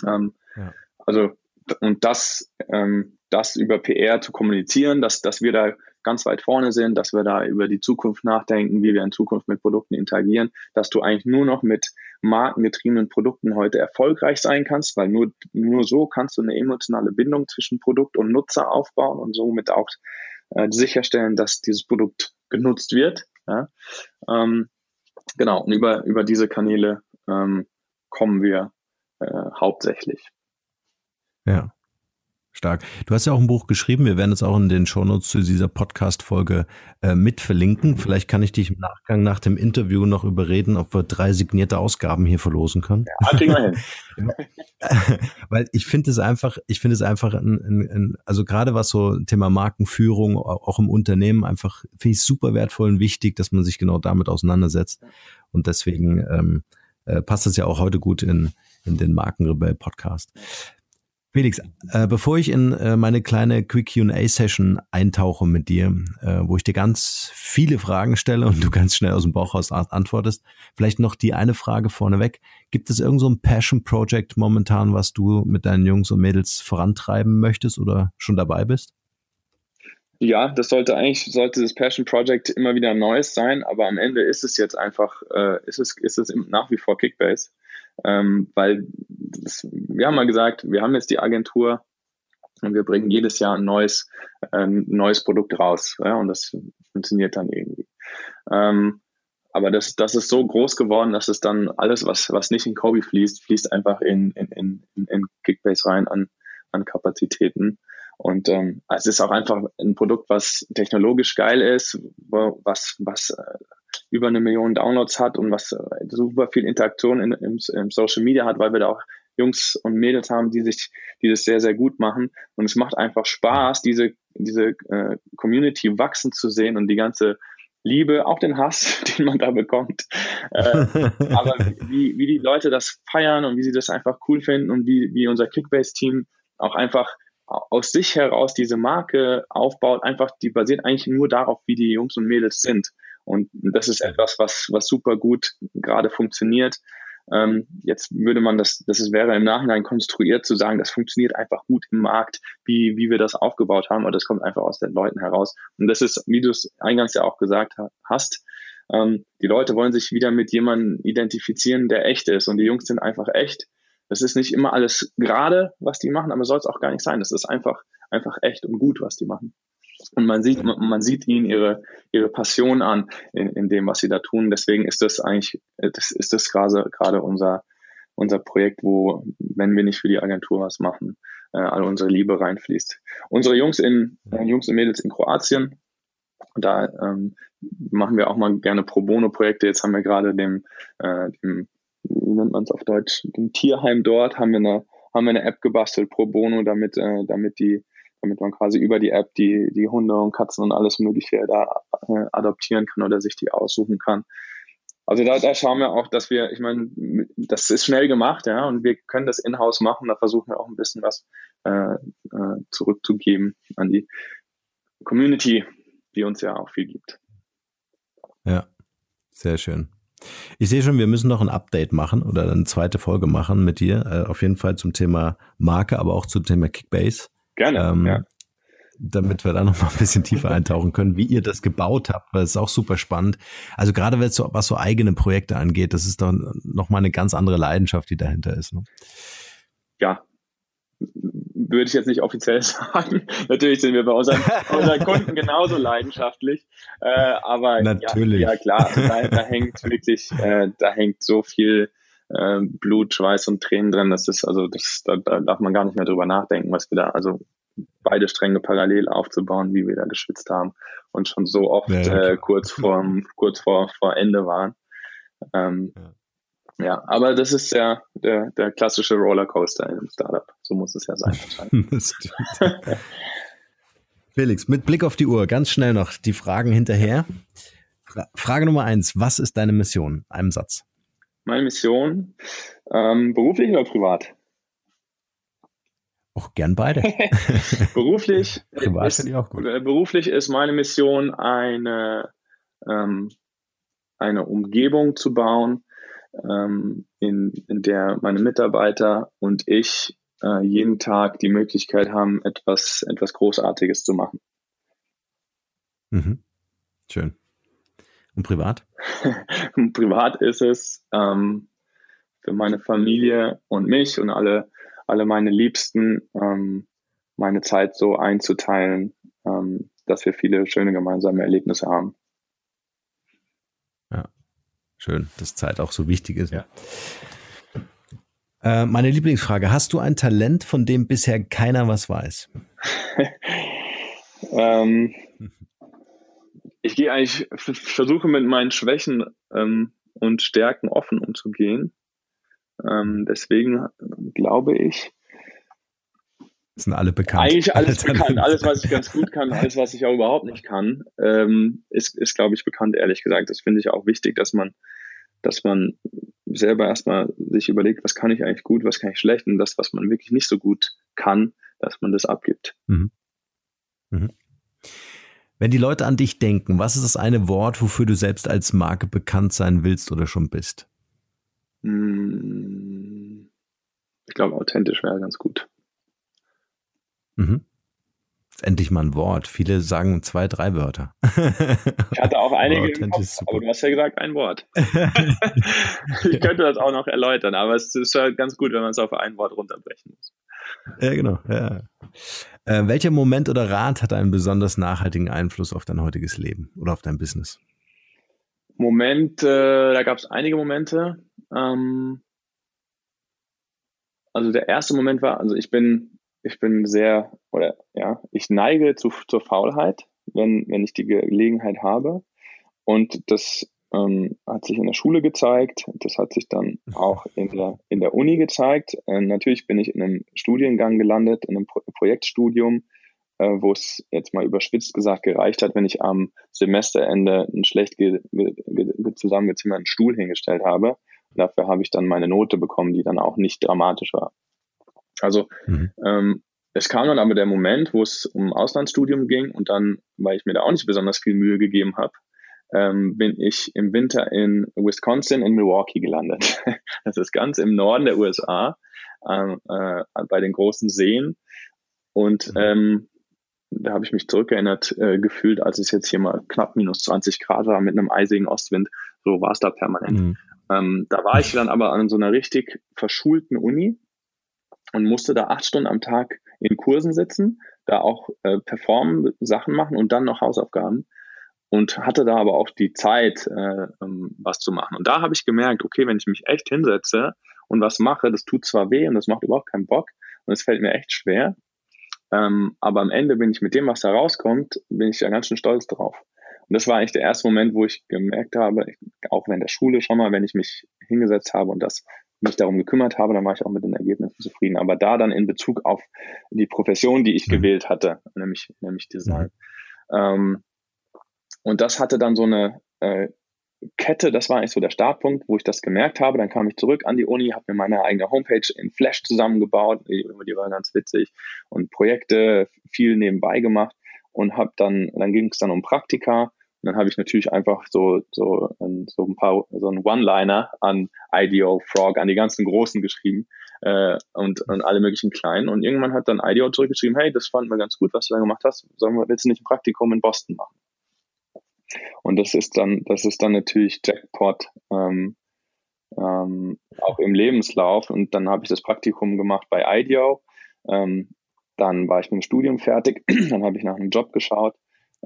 Ähm, ja. Also, und das, ähm, das über PR zu kommunizieren, dass, dass wir da ganz weit vorne sind, dass wir da über die Zukunft nachdenken, wie wir in Zukunft mit Produkten interagieren, dass du eigentlich nur noch mit markengetriebenen Produkten heute erfolgreich sein kannst, weil nur, nur so kannst du eine emotionale Bindung zwischen Produkt und Nutzer aufbauen und somit auch äh, sicherstellen, dass dieses Produkt genutzt wird. Ja? Ähm, genau, und über, über diese Kanäle ähm, kommen wir äh, hauptsächlich. Ja. Stark. Du hast ja auch ein Buch geschrieben. Wir werden es auch in den Shownotes zu dieser Podcast-Folge äh, mit verlinken. Vielleicht kann ich dich im Nachgang nach dem Interview noch überreden, ob wir drei signierte Ausgaben hier verlosen können. Ja, kriegen wir hin. Weil ich finde es einfach, ich finde es einfach, ein, ein, ein, also gerade was so Thema Markenführung auch im Unternehmen einfach finde ich super wertvoll und wichtig, dass man sich genau damit auseinandersetzt. Und deswegen ähm, äh, passt es ja auch heute gut in, in den Markenrebell Podcast. Felix, äh, bevor ich in äh, meine kleine Quick QA-Session eintauche mit dir, äh, wo ich dir ganz viele Fragen stelle und du ganz schnell aus dem Bauch raus antwortest, vielleicht noch die eine Frage vorneweg. Gibt es irgend so ein Passion-Project momentan, was du mit deinen Jungs und Mädels vorantreiben möchtest oder schon dabei bist? Ja, das sollte eigentlich, sollte das Passion Project immer wieder Neues sein, aber am Ende ist es jetzt einfach, äh, ist es, ist es nach wie vor Kickbase. Ähm, weil das, wir haben mal gesagt, wir haben jetzt die Agentur und wir bringen jedes Jahr ein neues, ähm, neues Produkt raus. Ja, und das funktioniert dann irgendwie. Ähm, aber das, das ist so groß geworden, dass es dann alles, was, was nicht in Kobe fließt, fließt einfach in, in, in, in Kickbase rein an, an Kapazitäten. Und ähm, es ist auch einfach ein Produkt, was technologisch geil ist, was, was äh, über eine Million Downloads hat und was äh, super viel Interaktion in, im, im Social Media hat, weil wir da auch Jungs und Mädels haben, die sich, die das sehr, sehr gut machen. Und es macht einfach Spaß, diese, diese äh, Community wachsen zu sehen und die ganze Liebe, auch den Hass, den man da bekommt. Äh, aber wie, wie die Leute das feiern und wie sie das einfach cool finden und wie, wie unser Kickbase-Team auch einfach aus sich heraus diese Marke aufbaut, einfach, die basiert eigentlich nur darauf, wie die Jungs und Mädels sind. Und das ist etwas, was, was super gut gerade funktioniert. Ähm, jetzt würde man das, das ist, wäre im Nachhinein konstruiert zu sagen, das funktioniert einfach gut im Markt, wie, wie wir das aufgebaut haben, aber das kommt einfach aus den Leuten heraus. Und das ist, wie du es eingangs ja auch gesagt hast, ähm, die Leute wollen sich wieder mit jemandem identifizieren, der echt ist. Und die Jungs sind einfach echt. Das ist nicht immer alles gerade, was die machen, aber soll es auch gar nicht sein. Das ist einfach, einfach echt und gut, was die machen. Und man sieht, man sieht ihnen ihre, ihre Passion an in, in dem, was sie da tun. Deswegen ist das eigentlich, das ist das gerade, gerade unser, unser Projekt, wo, wenn wir nicht für die Agentur was machen, äh, all unsere Liebe reinfließt. Unsere Jungs in, äh, Jungs und Mädels in Kroatien, da ähm, machen wir auch mal gerne Pro Bono-Projekte. Jetzt haben wir gerade dem, äh, dem wie nennt man es auf Deutsch, dem Tierheim dort, haben wir eine, haben wir eine App gebastelt, Pro Bono, damit, äh, damit die damit man quasi über die App die, die Hunde und Katzen und alles Mögliche da äh, adoptieren kann oder sich die aussuchen kann. Also da, da schauen wir auch, dass wir, ich meine, das ist schnell gemacht, ja, und wir können das in-house machen. Da versuchen wir auch ein bisschen was äh, äh, zurückzugeben an die Community, die uns ja auch viel gibt. Ja, sehr schön. Ich sehe schon, wir müssen noch ein Update machen oder eine zweite Folge machen mit dir. Äh, auf jeden Fall zum Thema Marke, aber auch zum Thema Kickbase. Gerne, ähm, ja. Damit wir da noch mal ein bisschen tiefer eintauchen können, wie ihr das gebaut habt, weil es ist auch super spannend. Also gerade wenn es so, was so eigene Projekte angeht, das ist doch noch mal eine ganz andere Leidenschaft, die dahinter ist. Ne? Ja, würde ich jetzt nicht offiziell sagen. Natürlich sind wir bei unseren, unseren Kunden genauso leidenschaftlich. Äh, aber Natürlich. Ja, ja klar, da, da hängt wirklich, äh, da hängt so viel äh, Blut, Schweiß und Tränen drin. Das ist also, das, da, da darf man gar nicht mehr drüber nachdenken, was wir da, also beide Stränge parallel aufzubauen, wie wir da geschwitzt haben und schon so oft ja, äh, kurz vor kurz vor, vor Ende waren. Ähm, ja. ja. aber das ist ja der, der klassische Rollercoaster in einem Startup. So muss es ja sein. Felix, mit Blick auf die Uhr, ganz schnell noch die Fragen hinterher. Frage Nummer eins, was ist deine Mission? Einem Satz meine Mission, ähm, beruflich oder privat? Auch gern beide. beruflich, privat ist, ich auch gut. Äh, beruflich ist meine Mission, eine, ähm, eine Umgebung zu bauen, ähm, in, in der meine Mitarbeiter und ich äh, jeden Tag die Möglichkeit haben, etwas, etwas Großartiges zu machen. Mhm. Schön. Und privat? privat ist es ähm, für meine Familie und mich und alle, alle meine Liebsten ähm, meine Zeit so einzuteilen, ähm, dass wir viele schöne gemeinsame Erlebnisse haben. Ja, schön, dass Zeit auch so wichtig ist. Ja. Äh, meine Lieblingsfrage: Hast du ein Talent, von dem bisher keiner was weiß? ähm, ich gehe eigentlich, versuche mit meinen Schwächen ähm, und Stärken offen umzugehen. Ähm, deswegen glaube ich. Sind alle bekannt. Eigentlich alles bekannt. Alles, was ich ganz gut kann, alles, was ich auch überhaupt nicht kann, ähm, ist, ist glaube ich, bekannt, ehrlich gesagt. Das finde ich auch wichtig, dass man, dass man selber erstmal sich überlegt, was kann ich eigentlich gut, was kann ich schlecht und das, was man wirklich nicht so gut kann, dass man das abgibt. Mhm. Mhm. Wenn die Leute an dich denken, was ist das eine Wort, wofür du selbst als Marke bekannt sein willst oder schon bist? Hm, ich glaube, authentisch wäre ganz gut. Mhm. Endlich mal ein Wort. Viele sagen zwei, drei Wörter. Ich hatte auch einige im Kopf, aber du hast ja gesagt ein Wort. ich könnte das auch noch erläutern, aber es ist ja ganz gut, wenn man es auf ein Wort runterbrechen muss. Ja, genau. Ja. Äh, welcher Moment oder Rat hat einen besonders nachhaltigen Einfluss auf dein heutiges Leben oder auf dein Business? Moment, äh, da gab es einige Momente. Ähm, also der erste Moment war, also ich bin, ich bin sehr, oder ja, ich neige zu, zur Faulheit, wenn, wenn ich die Gelegenheit habe. Und das ähm, hat sich in der Schule gezeigt, das hat sich dann auch in der, in der Uni gezeigt. Äh, natürlich bin ich in einem Studiengang gelandet, in einem Pro Projektstudium, äh, wo es jetzt mal überspitzt gesagt gereicht hat, wenn ich am Semesterende einen schlecht zusammengezimmerten Stuhl hingestellt habe. Dafür habe ich dann meine Note bekommen, die dann auch nicht dramatisch war. Also mhm. ähm, es kam dann aber der Moment, wo es um Auslandsstudium ging und dann, weil ich mir da auch nicht besonders viel Mühe gegeben habe, ähm, bin ich im Winter in Wisconsin in Milwaukee gelandet. das ist ganz im Norden der USA, ähm, äh, bei den großen Seen. Und mhm. ähm, da habe ich mich zurückerinnert äh, gefühlt, als es jetzt hier mal knapp minus 20 Grad war mit einem eisigen Ostwind. So war es da permanent. Mhm. Ähm, da war ich dann aber an so einer richtig verschulten Uni und musste da acht Stunden am Tag in Kursen sitzen, da auch äh, performen, Sachen machen und dann noch Hausaufgaben und hatte da aber auch die Zeit, äh, ähm, was zu machen. Und da habe ich gemerkt, okay, wenn ich mich echt hinsetze und was mache, das tut zwar weh und das macht überhaupt keinen Bock und es fällt mir echt schwer, ähm, aber am Ende bin ich mit dem, was da rauskommt, bin ich ja ganz schön stolz drauf. Und das war eigentlich der erste Moment, wo ich gemerkt habe, auch während der Schule schon mal, wenn ich mich hingesetzt habe und das mich darum gekümmert habe, dann war ich auch mit den Ergebnissen zufrieden. Aber da dann in Bezug auf die Profession, die ich mhm. gewählt hatte, nämlich, nämlich Design. Mhm. Ähm, und das hatte dann so eine äh, Kette, das war eigentlich so der Startpunkt, wo ich das gemerkt habe. Dann kam ich zurück an die Uni, habe mir meine eigene Homepage in Flash zusammengebaut, die, die war ganz witzig und Projekte viel nebenbei gemacht und habe dann, dann ging es dann um Praktika und dann habe ich natürlich einfach so, so, so ein paar, so ein One-Liner an IDEO, Frog, an die ganzen Großen geschrieben äh, und, und alle möglichen Kleinen. Und irgendwann hat dann IDEO zurückgeschrieben, hey, das fanden wir ganz gut, was du da gemacht hast. Sollen wir, willst du nicht ein Praktikum in Boston machen? Und das ist dann, das ist dann natürlich Jackpot ähm, ähm, auch im Lebenslauf. Und dann habe ich das Praktikum gemacht bei IDEO. Ähm, dann war ich mit dem Studium fertig. dann habe ich nach einem Job geschaut.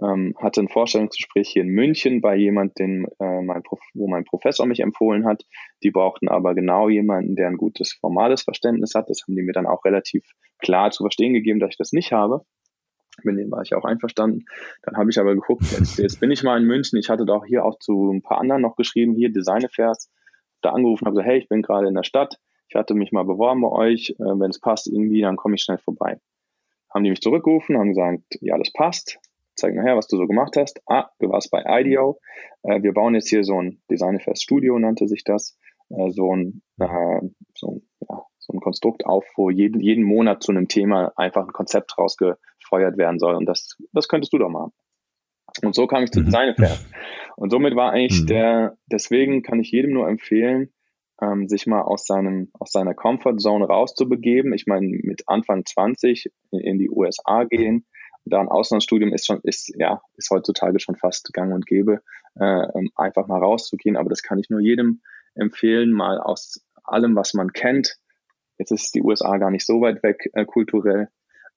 Ähm, hatte ein Vorstellungsgespräch hier in München bei jemandem, äh, mein wo mein Professor mich empfohlen hat. Die brauchten aber genau jemanden, der ein gutes formales Verständnis hat. Das haben die mir dann auch relativ klar zu verstehen gegeben, dass ich das nicht habe. Mit dem war ich auch einverstanden. Dann habe ich aber geguckt, jetzt, jetzt bin ich mal in München. Ich hatte da auch hier auch zu ein paar anderen noch geschrieben, hier Design Affairs. Da angerufen, habe gesagt, hey, ich bin gerade in der Stadt. Ich hatte mich mal beworben bei euch. Äh, Wenn es passt irgendwie, dann komme ich schnell vorbei. Haben die mich zurückgerufen, haben gesagt, ja, das passt. Zeig mal her, was du so gemacht hast. Ah, du warst bei IDEO. Äh, wir bauen jetzt hier so ein Design Affairs Studio, nannte sich das. Äh, so ein, äh, so, ja, so ein Konstrukt auf, wo jeden, jeden Monat zu einem Thema einfach ein Konzept rausgefeuert werden soll. Und das, das könntest du doch machen. Und so kam ich zu mhm. Design Affairs. Und somit war eigentlich mhm. der, deswegen kann ich jedem nur empfehlen, ähm, sich mal aus seinem, aus seiner Comfort Zone rauszubegeben. Ich meine, mit Anfang 20 in, in die USA gehen, da ein Auslandsstudium ist schon, ist, ja, ist heutzutage schon fast gang und gäbe, äh, einfach mal rauszugehen. Aber das kann ich nur jedem empfehlen, mal aus allem, was man kennt, Jetzt ist die USA gar nicht so weit weg äh, kulturell,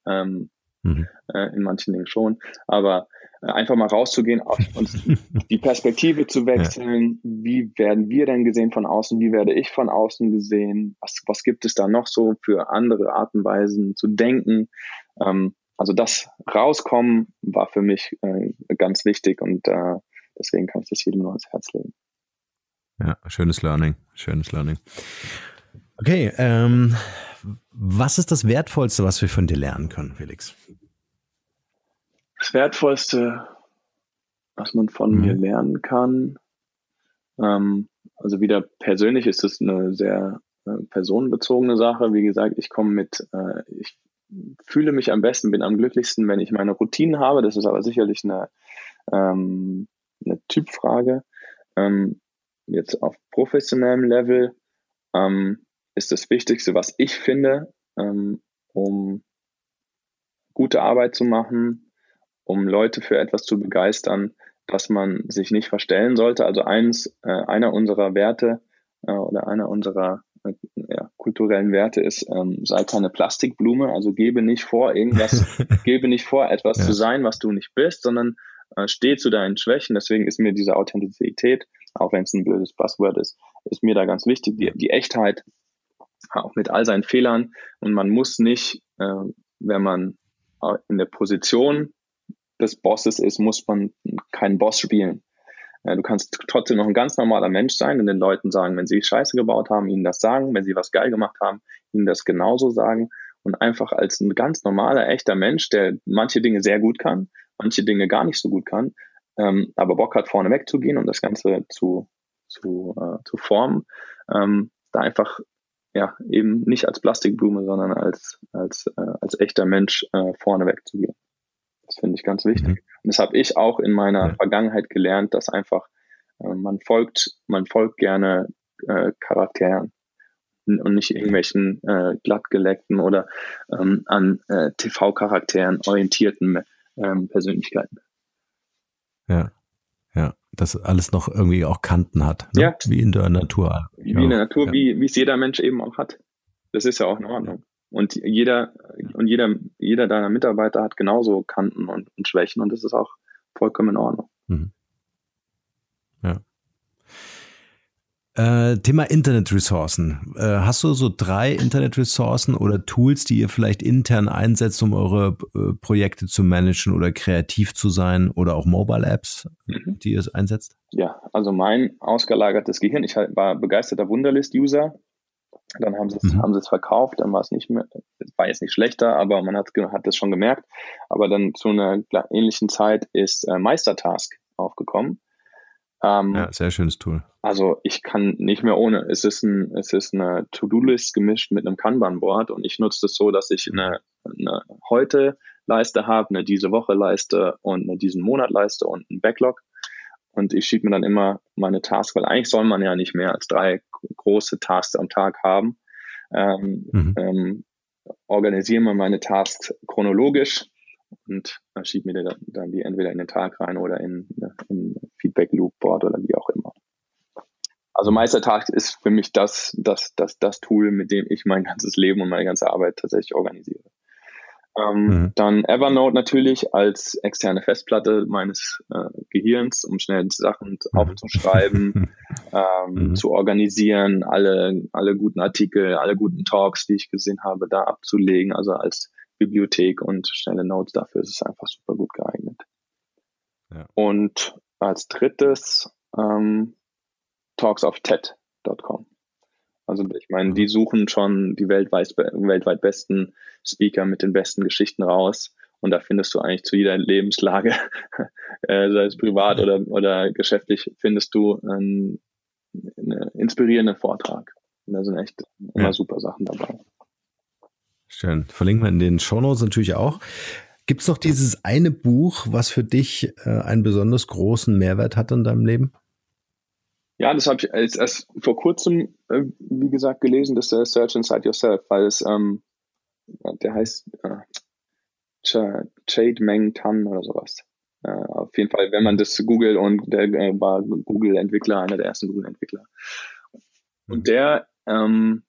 ähm, mhm. äh, in manchen Dingen schon, aber äh, einfach mal rauszugehen und die Perspektive zu wechseln. Ja. Wie werden wir denn gesehen von außen? Wie werde ich von außen gesehen? Was, was gibt es da noch so für andere Arten und Weisen zu denken? Ähm, also das Rauskommen war für mich äh, ganz wichtig und äh, deswegen kann ich das jedem nur ans Herz legen. Ja, schönes Learning, schönes Learning. Okay, ähm, was ist das Wertvollste, was wir von dir lernen können, Felix? Das Wertvollste, was man von mhm. mir lernen kann, ähm, also wieder persönlich ist es eine sehr äh, personenbezogene Sache. Wie gesagt, ich komme mit, äh, ich fühle mich am besten, bin am glücklichsten, wenn ich meine Routinen habe. Das ist aber sicherlich eine, ähm, eine Typfrage. Ähm, jetzt auf professionellem Level. Ähm, ist das Wichtigste, was ich finde, ähm, um gute Arbeit zu machen, um Leute für etwas zu begeistern, dass man sich nicht verstellen sollte. Also eins, äh, einer unserer Werte äh, oder einer unserer äh, ja, kulturellen Werte ist, ähm, sei keine Plastikblume, also gebe nicht vor, irgendwas, gebe nicht vor, etwas ja. zu sein, was du nicht bist, sondern äh, steh zu deinen Schwächen. Deswegen ist mir diese Authentizität, auch wenn es ein blödes Buzzword ist, ist mir da ganz wichtig, die, die Echtheit, auch mit all seinen Fehlern. Und man muss nicht, äh, wenn man in der Position des Bosses ist, muss man keinen Boss spielen. Du kannst trotzdem noch ein ganz normaler Mensch sein und den Leuten sagen, wenn sie Scheiße gebaut haben, ihnen das sagen, wenn sie was geil gemacht haben, ihnen das genauso sagen und einfach als ein ganz normaler, echter Mensch, der manche Dinge sehr gut kann, manche Dinge gar nicht so gut kann, ähm, aber Bock hat, vorne wegzugehen und das Ganze zu, zu, äh, zu formen, ähm, da einfach ja eben nicht als Plastikblume, sondern als, als, äh, als echter Mensch äh, vorne wegzugehen. Das finde ich ganz wichtig. Mhm. Und das habe ich auch in meiner ja. Vergangenheit gelernt, dass einfach äh, man folgt, man folgt gerne äh, Charakteren und nicht irgendwelchen äh, glattgeleckten oder ähm, an äh, TV-Charakteren orientierten ähm, Persönlichkeiten. Ja, ja, dass alles noch irgendwie auch Kanten hat. Ne? Ja. Wie in der Natur. Wie, in der Natur, ja. wie es jeder Mensch eben auch hat. Das ist ja auch in Ordnung. Und jeder, und jeder, jeder deiner Mitarbeiter hat genauso Kanten und, und Schwächen und das ist auch vollkommen in Ordnung. Mhm. Ja. Äh, Thema Internetressourcen. Äh, hast du so drei Internetressourcen oder Tools, die ihr vielleicht intern einsetzt, um eure äh, Projekte zu managen oder kreativ zu sein oder auch Mobile Apps, mhm. die ihr einsetzt? Ja, also mein ausgelagertes Gehirn. Ich war begeisterter Wunderlist-User dann haben sie es, mhm. haben sie es verkauft, dann war es nicht mehr, war jetzt nicht schlechter, aber man hat, hat das schon gemerkt. Aber dann zu einer ähnlichen Zeit ist äh, Meistertask aufgekommen. Ähm, ja, sehr schönes Tool. Also ich kann nicht mehr ohne. Es ist ein, es ist eine To-Do-List gemischt mit einem Kanban-Board und ich nutze das so, dass ich eine, eine heute Leiste habe, eine diese Woche Leiste und eine diesen Monat Leiste und ein Backlog und ich schiebe mir dann immer meine Tasks, weil eigentlich soll man ja nicht mehr als drei große Tasks am Tag haben. Ähm, mhm. ähm, organisiere mir meine Tasks chronologisch und schiebe mir dann, dann die entweder in den Tag rein oder in, in Feedback Loop Board oder wie auch immer. Also Meistertag ist für mich das, das, das, das Tool, mit dem ich mein ganzes Leben und meine ganze Arbeit tatsächlich organisiere. Ähm, mhm. Dann Evernote natürlich als externe Festplatte meines äh, Gehirns, um schnell Sachen mhm. aufzuschreiben, ähm, mhm. zu organisieren, alle, alle guten Artikel, alle guten Talks, die ich gesehen habe, da abzulegen, also als Bibliothek und schnelle Notes, dafür ist es einfach super gut geeignet. Ja. Und als drittes ähm, Talks of TED.com. Also ich meine, die mhm. suchen schon die weltweit, weltweit besten Speaker mit den besten Geschichten raus. Und da findest du eigentlich zu jeder Lebenslage, äh, sei es privat oder, oder geschäftlich, findest du einen, einen inspirierenden Vortrag. Und da sind echt immer ja. super Sachen dabei. Schön. Verlinken wir in den Shownotes natürlich auch. Gibt es noch dieses eine Buch, was für dich äh, einen besonders großen Mehrwert hat in deinem Leben? Ja, das habe ich erst, erst vor kurzem, äh, wie gesagt, gelesen, das ist Search Inside Yourself, weil es, ähm, der heißt äh, Chade Meng Tan oder sowas. Äh, auf jeden Fall, wenn man das Google und der äh, war Google-Entwickler, einer der ersten Google-Entwickler. Und der, ähm,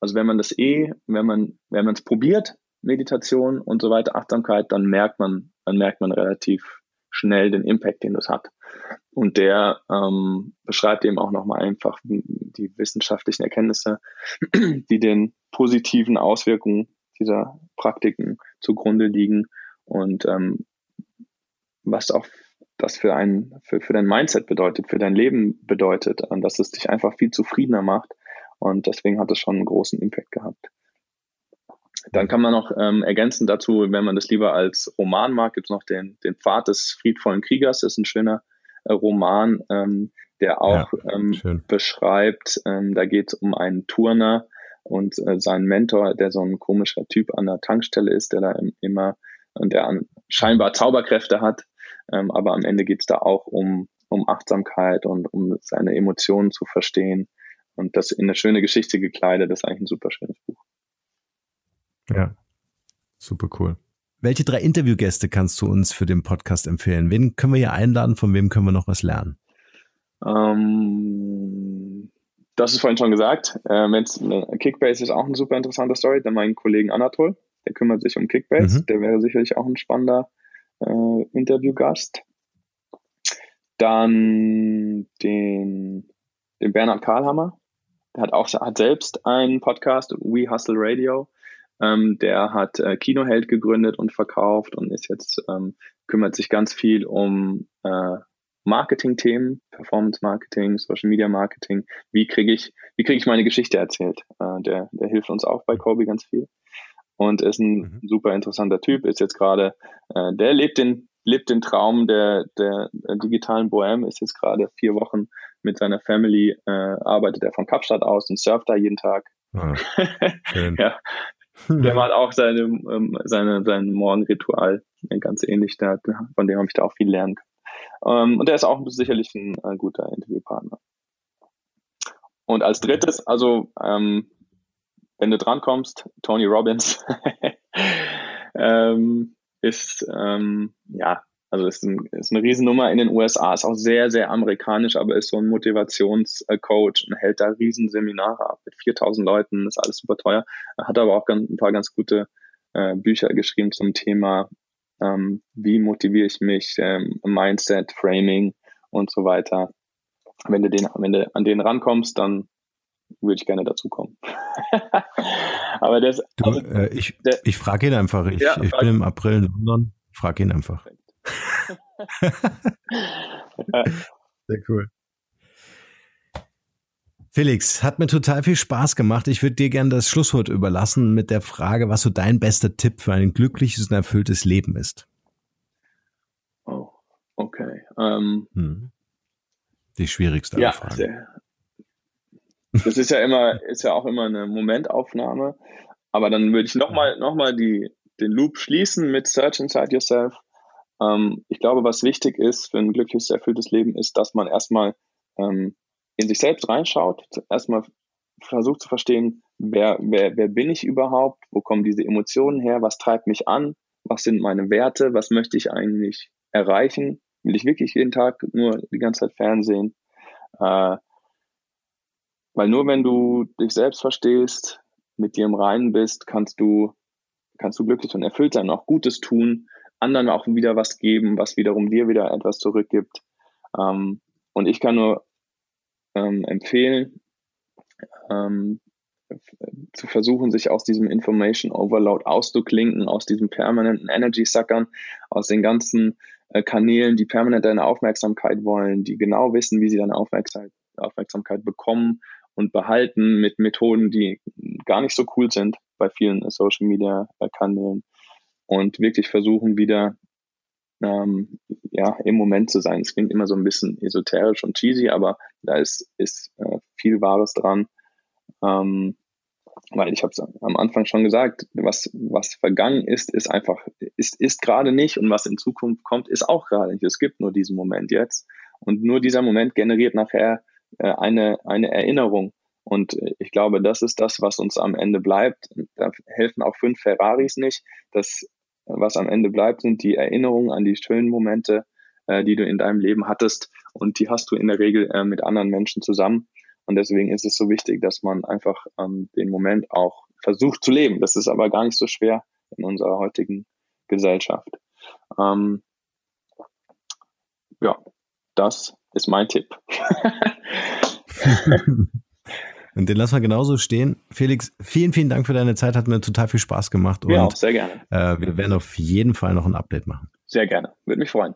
also wenn man das eh, wenn man, wenn man es probiert, Meditation und so weiter, Achtsamkeit, dann merkt man, dann merkt man relativ schnell den Impact, den das hat. Und der ähm, beschreibt eben auch nochmal einfach die wissenschaftlichen Erkenntnisse, die den positiven Auswirkungen dieser Praktiken zugrunde liegen und ähm, was auch das für ein für, für dein Mindset bedeutet, für dein Leben bedeutet, und dass es dich einfach viel zufriedener macht. Und deswegen hat es schon einen großen Impact gehabt. Dann kann man noch ähm, ergänzen dazu, wenn man das lieber als Roman mag, gibt es noch den, den Pfad des friedvollen Kriegers. Das ist ein schöner äh, Roman, ähm, der auch ja, ähm, beschreibt, ähm, da geht es um einen Turner und äh, seinen Mentor, der so ein komischer Typ an der Tankstelle ist, der da immer und der an, scheinbar Zauberkräfte hat. Ähm, aber am Ende geht es da auch um, um Achtsamkeit und um seine Emotionen zu verstehen. Und das in eine schöne Geschichte gekleidet, das ist eigentlich ein super schönes Buch. Ja, super cool. welche drei Interviewgäste kannst du uns für den Podcast empfehlen? Wen können wir hier einladen? Von wem können wir noch was lernen? Ähm, das ist vorhin schon gesagt. Äh, Kickbase ist auch eine super interessante Story. Dann meinen Kollegen Anatol, der kümmert sich um Kickbase. Mhm. Der wäre sicherlich auch ein spannender äh, Interviewgast. Dann den, den Bernhard Karlhammer. Der hat auch hat selbst einen Podcast, We Hustle Radio. Ähm, der hat äh, Kinoheld gegründet und verkauft und ist jetzt ähm, kümmert sich ganz viel um äh, Marketing-Themen, Performance-Marketing, Social-Media-Marketing. Wie kriege ich, wie kriege ich meine Geschichte erzählt? Äh, der, der hilft uns auch bei Kobe ganz viel und ist ein mhm. super interessanter Typ. Ist jetzt gerade, äh, der lebt den lebt den Traum der, der, der digitalen Bohème, ist jetzt gerade vier Wochen mit seiner Family, äh, arbeitet er von Kapstadt aus und surft da jeden Tag. Ah, ja. Der macht auch seine, ähm, seine, sein Morgenritual ganz ähnlich, da, von dem habe ich da auch viel lernen können. Ähm, und der ist auch sicherlich ein, ein guter Interviewpartner. Und als drittes, also ähm, wenn du drankommst, Tony Robbins ähm, ist ähm, ja also ist, ein, ist eine Riesennummer in den USA, ist auch sehr, sehr amerikanisch, aber ist so ein Motivationscoach und hält da Riesenseminare ab mit 4000 Leuten, ist alles super teuer. Er hat aber auch ganz, ein paar ganz gute äh, Bücher geschrieben zum Thema ähm, wie motiviere ich mich, ähm, Mindset, Framing und so weiter. Wenn du, den, wenn du an den rankommst, dann würde ich gerne dazukommen. Aber das, du, also, äh, ich, ich frage ihn einfach. Ich, ja, ich bin im April in London. Frage ihn einfach. Sehr cool. Felix, hat mir total viel Spaß gemacht. Ich würde dir gerne das Schlusswort überlassen mit der Frage, was so dein bester Tipp für ein glückliches und erfülltes Leben ist. Oh, okay. Um, ähm, hm. Die schwierigste ja, Frage. Sehr, das ist ja immer, ist ja auch immer eine Momentaufnahme. Aber dann würde ich nochmal noch mal die, den Loop schließen mit Search Inside Yourself. Ähm, ich glaube, was wichtig ist für ein glückliches, erfülltes Leben, ist, dass man erstmal ähm, in sich selbst reinschaut, erstmal versucht zu verstehen, wer, wer, wer bin ich überhaupt, wo kommen diese Emotionen her, was treibt mich an, was sind meine Werte, was möchte ich eigentlich erreichen, will ich wirklich jeden Tag nur die ganze Zeit Fernsehen, äh, weil nur wenn du dich selbst verstehst, mit dir im Reinen bist, kannst du, kannst du glücklich und erfüllt sein, auch Gutes tun, anderen auch wieder was geben, was wiederum dir wieder etwas zurückgibt. Ähm, und ich kann nur ähm, empfehlen, ähm, zu versuchen, sich aus diesem Information Overload auszuklinken, aus diesem permanenten Energy Suckern, aus den ganzen äh, Kanälen, die permanent deine Aufmerksamkeit wollen, die genau wissen, wie sie deine Aufmerksamkeit, Aufmerksamkeit bekommen und behalten mit Methoden, die gar nicht so cool sind bei vielen Social Media äh, Kanälen. Und wirklich versuchen wieder ähm, ja, im Moment zu sein. Es klingt immer so ein bisschen esoterisch und cheesy, aber da ist, ist äh, viel Wahres dran. Ähm, weil ich habe es am Anfang schon gesagt, was, was vergangen ist, ist einfach, ist, ist gerade nicht und was in Zukunft kommt, ist auch gerade nicht. Es gibt nur diesen Moment jetzt. Und nur dieser Moment generiert nachher äh, eine, eine Erinnerung. Und äh, ich glaube, das ist das, was uns am Ende bleibt. Da helfen auch fünf Ferraris nicht. Das was am Ende bleibt, sind die Erinnerungen an die schönen Momente, äh, die du in deinem Leben hattest. Und die hast du in der Regel äh, mit anderen Menschen zusammen. Und deswegen ist es so wichtig, dass man einfach ähm, den Moment auch versucht zu leben. Das ist aber gar nicht so schwer in unserer heutigen Gesellschaft. Ähm, ja, das ist mein Tipp. Und den lassen wir genauso stehen. Felix, vielen, vielen Dank für deine Zeit. Hat mir total viel Spaß gemacht. Ja, auch sehr gerne. Äh, wir werden auf jeden Fall noch ein Update machen. Sehr gerne. Würde mich freuen.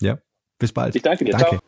Ja. Bis bald. Ich danke dir. Danke. Ciao.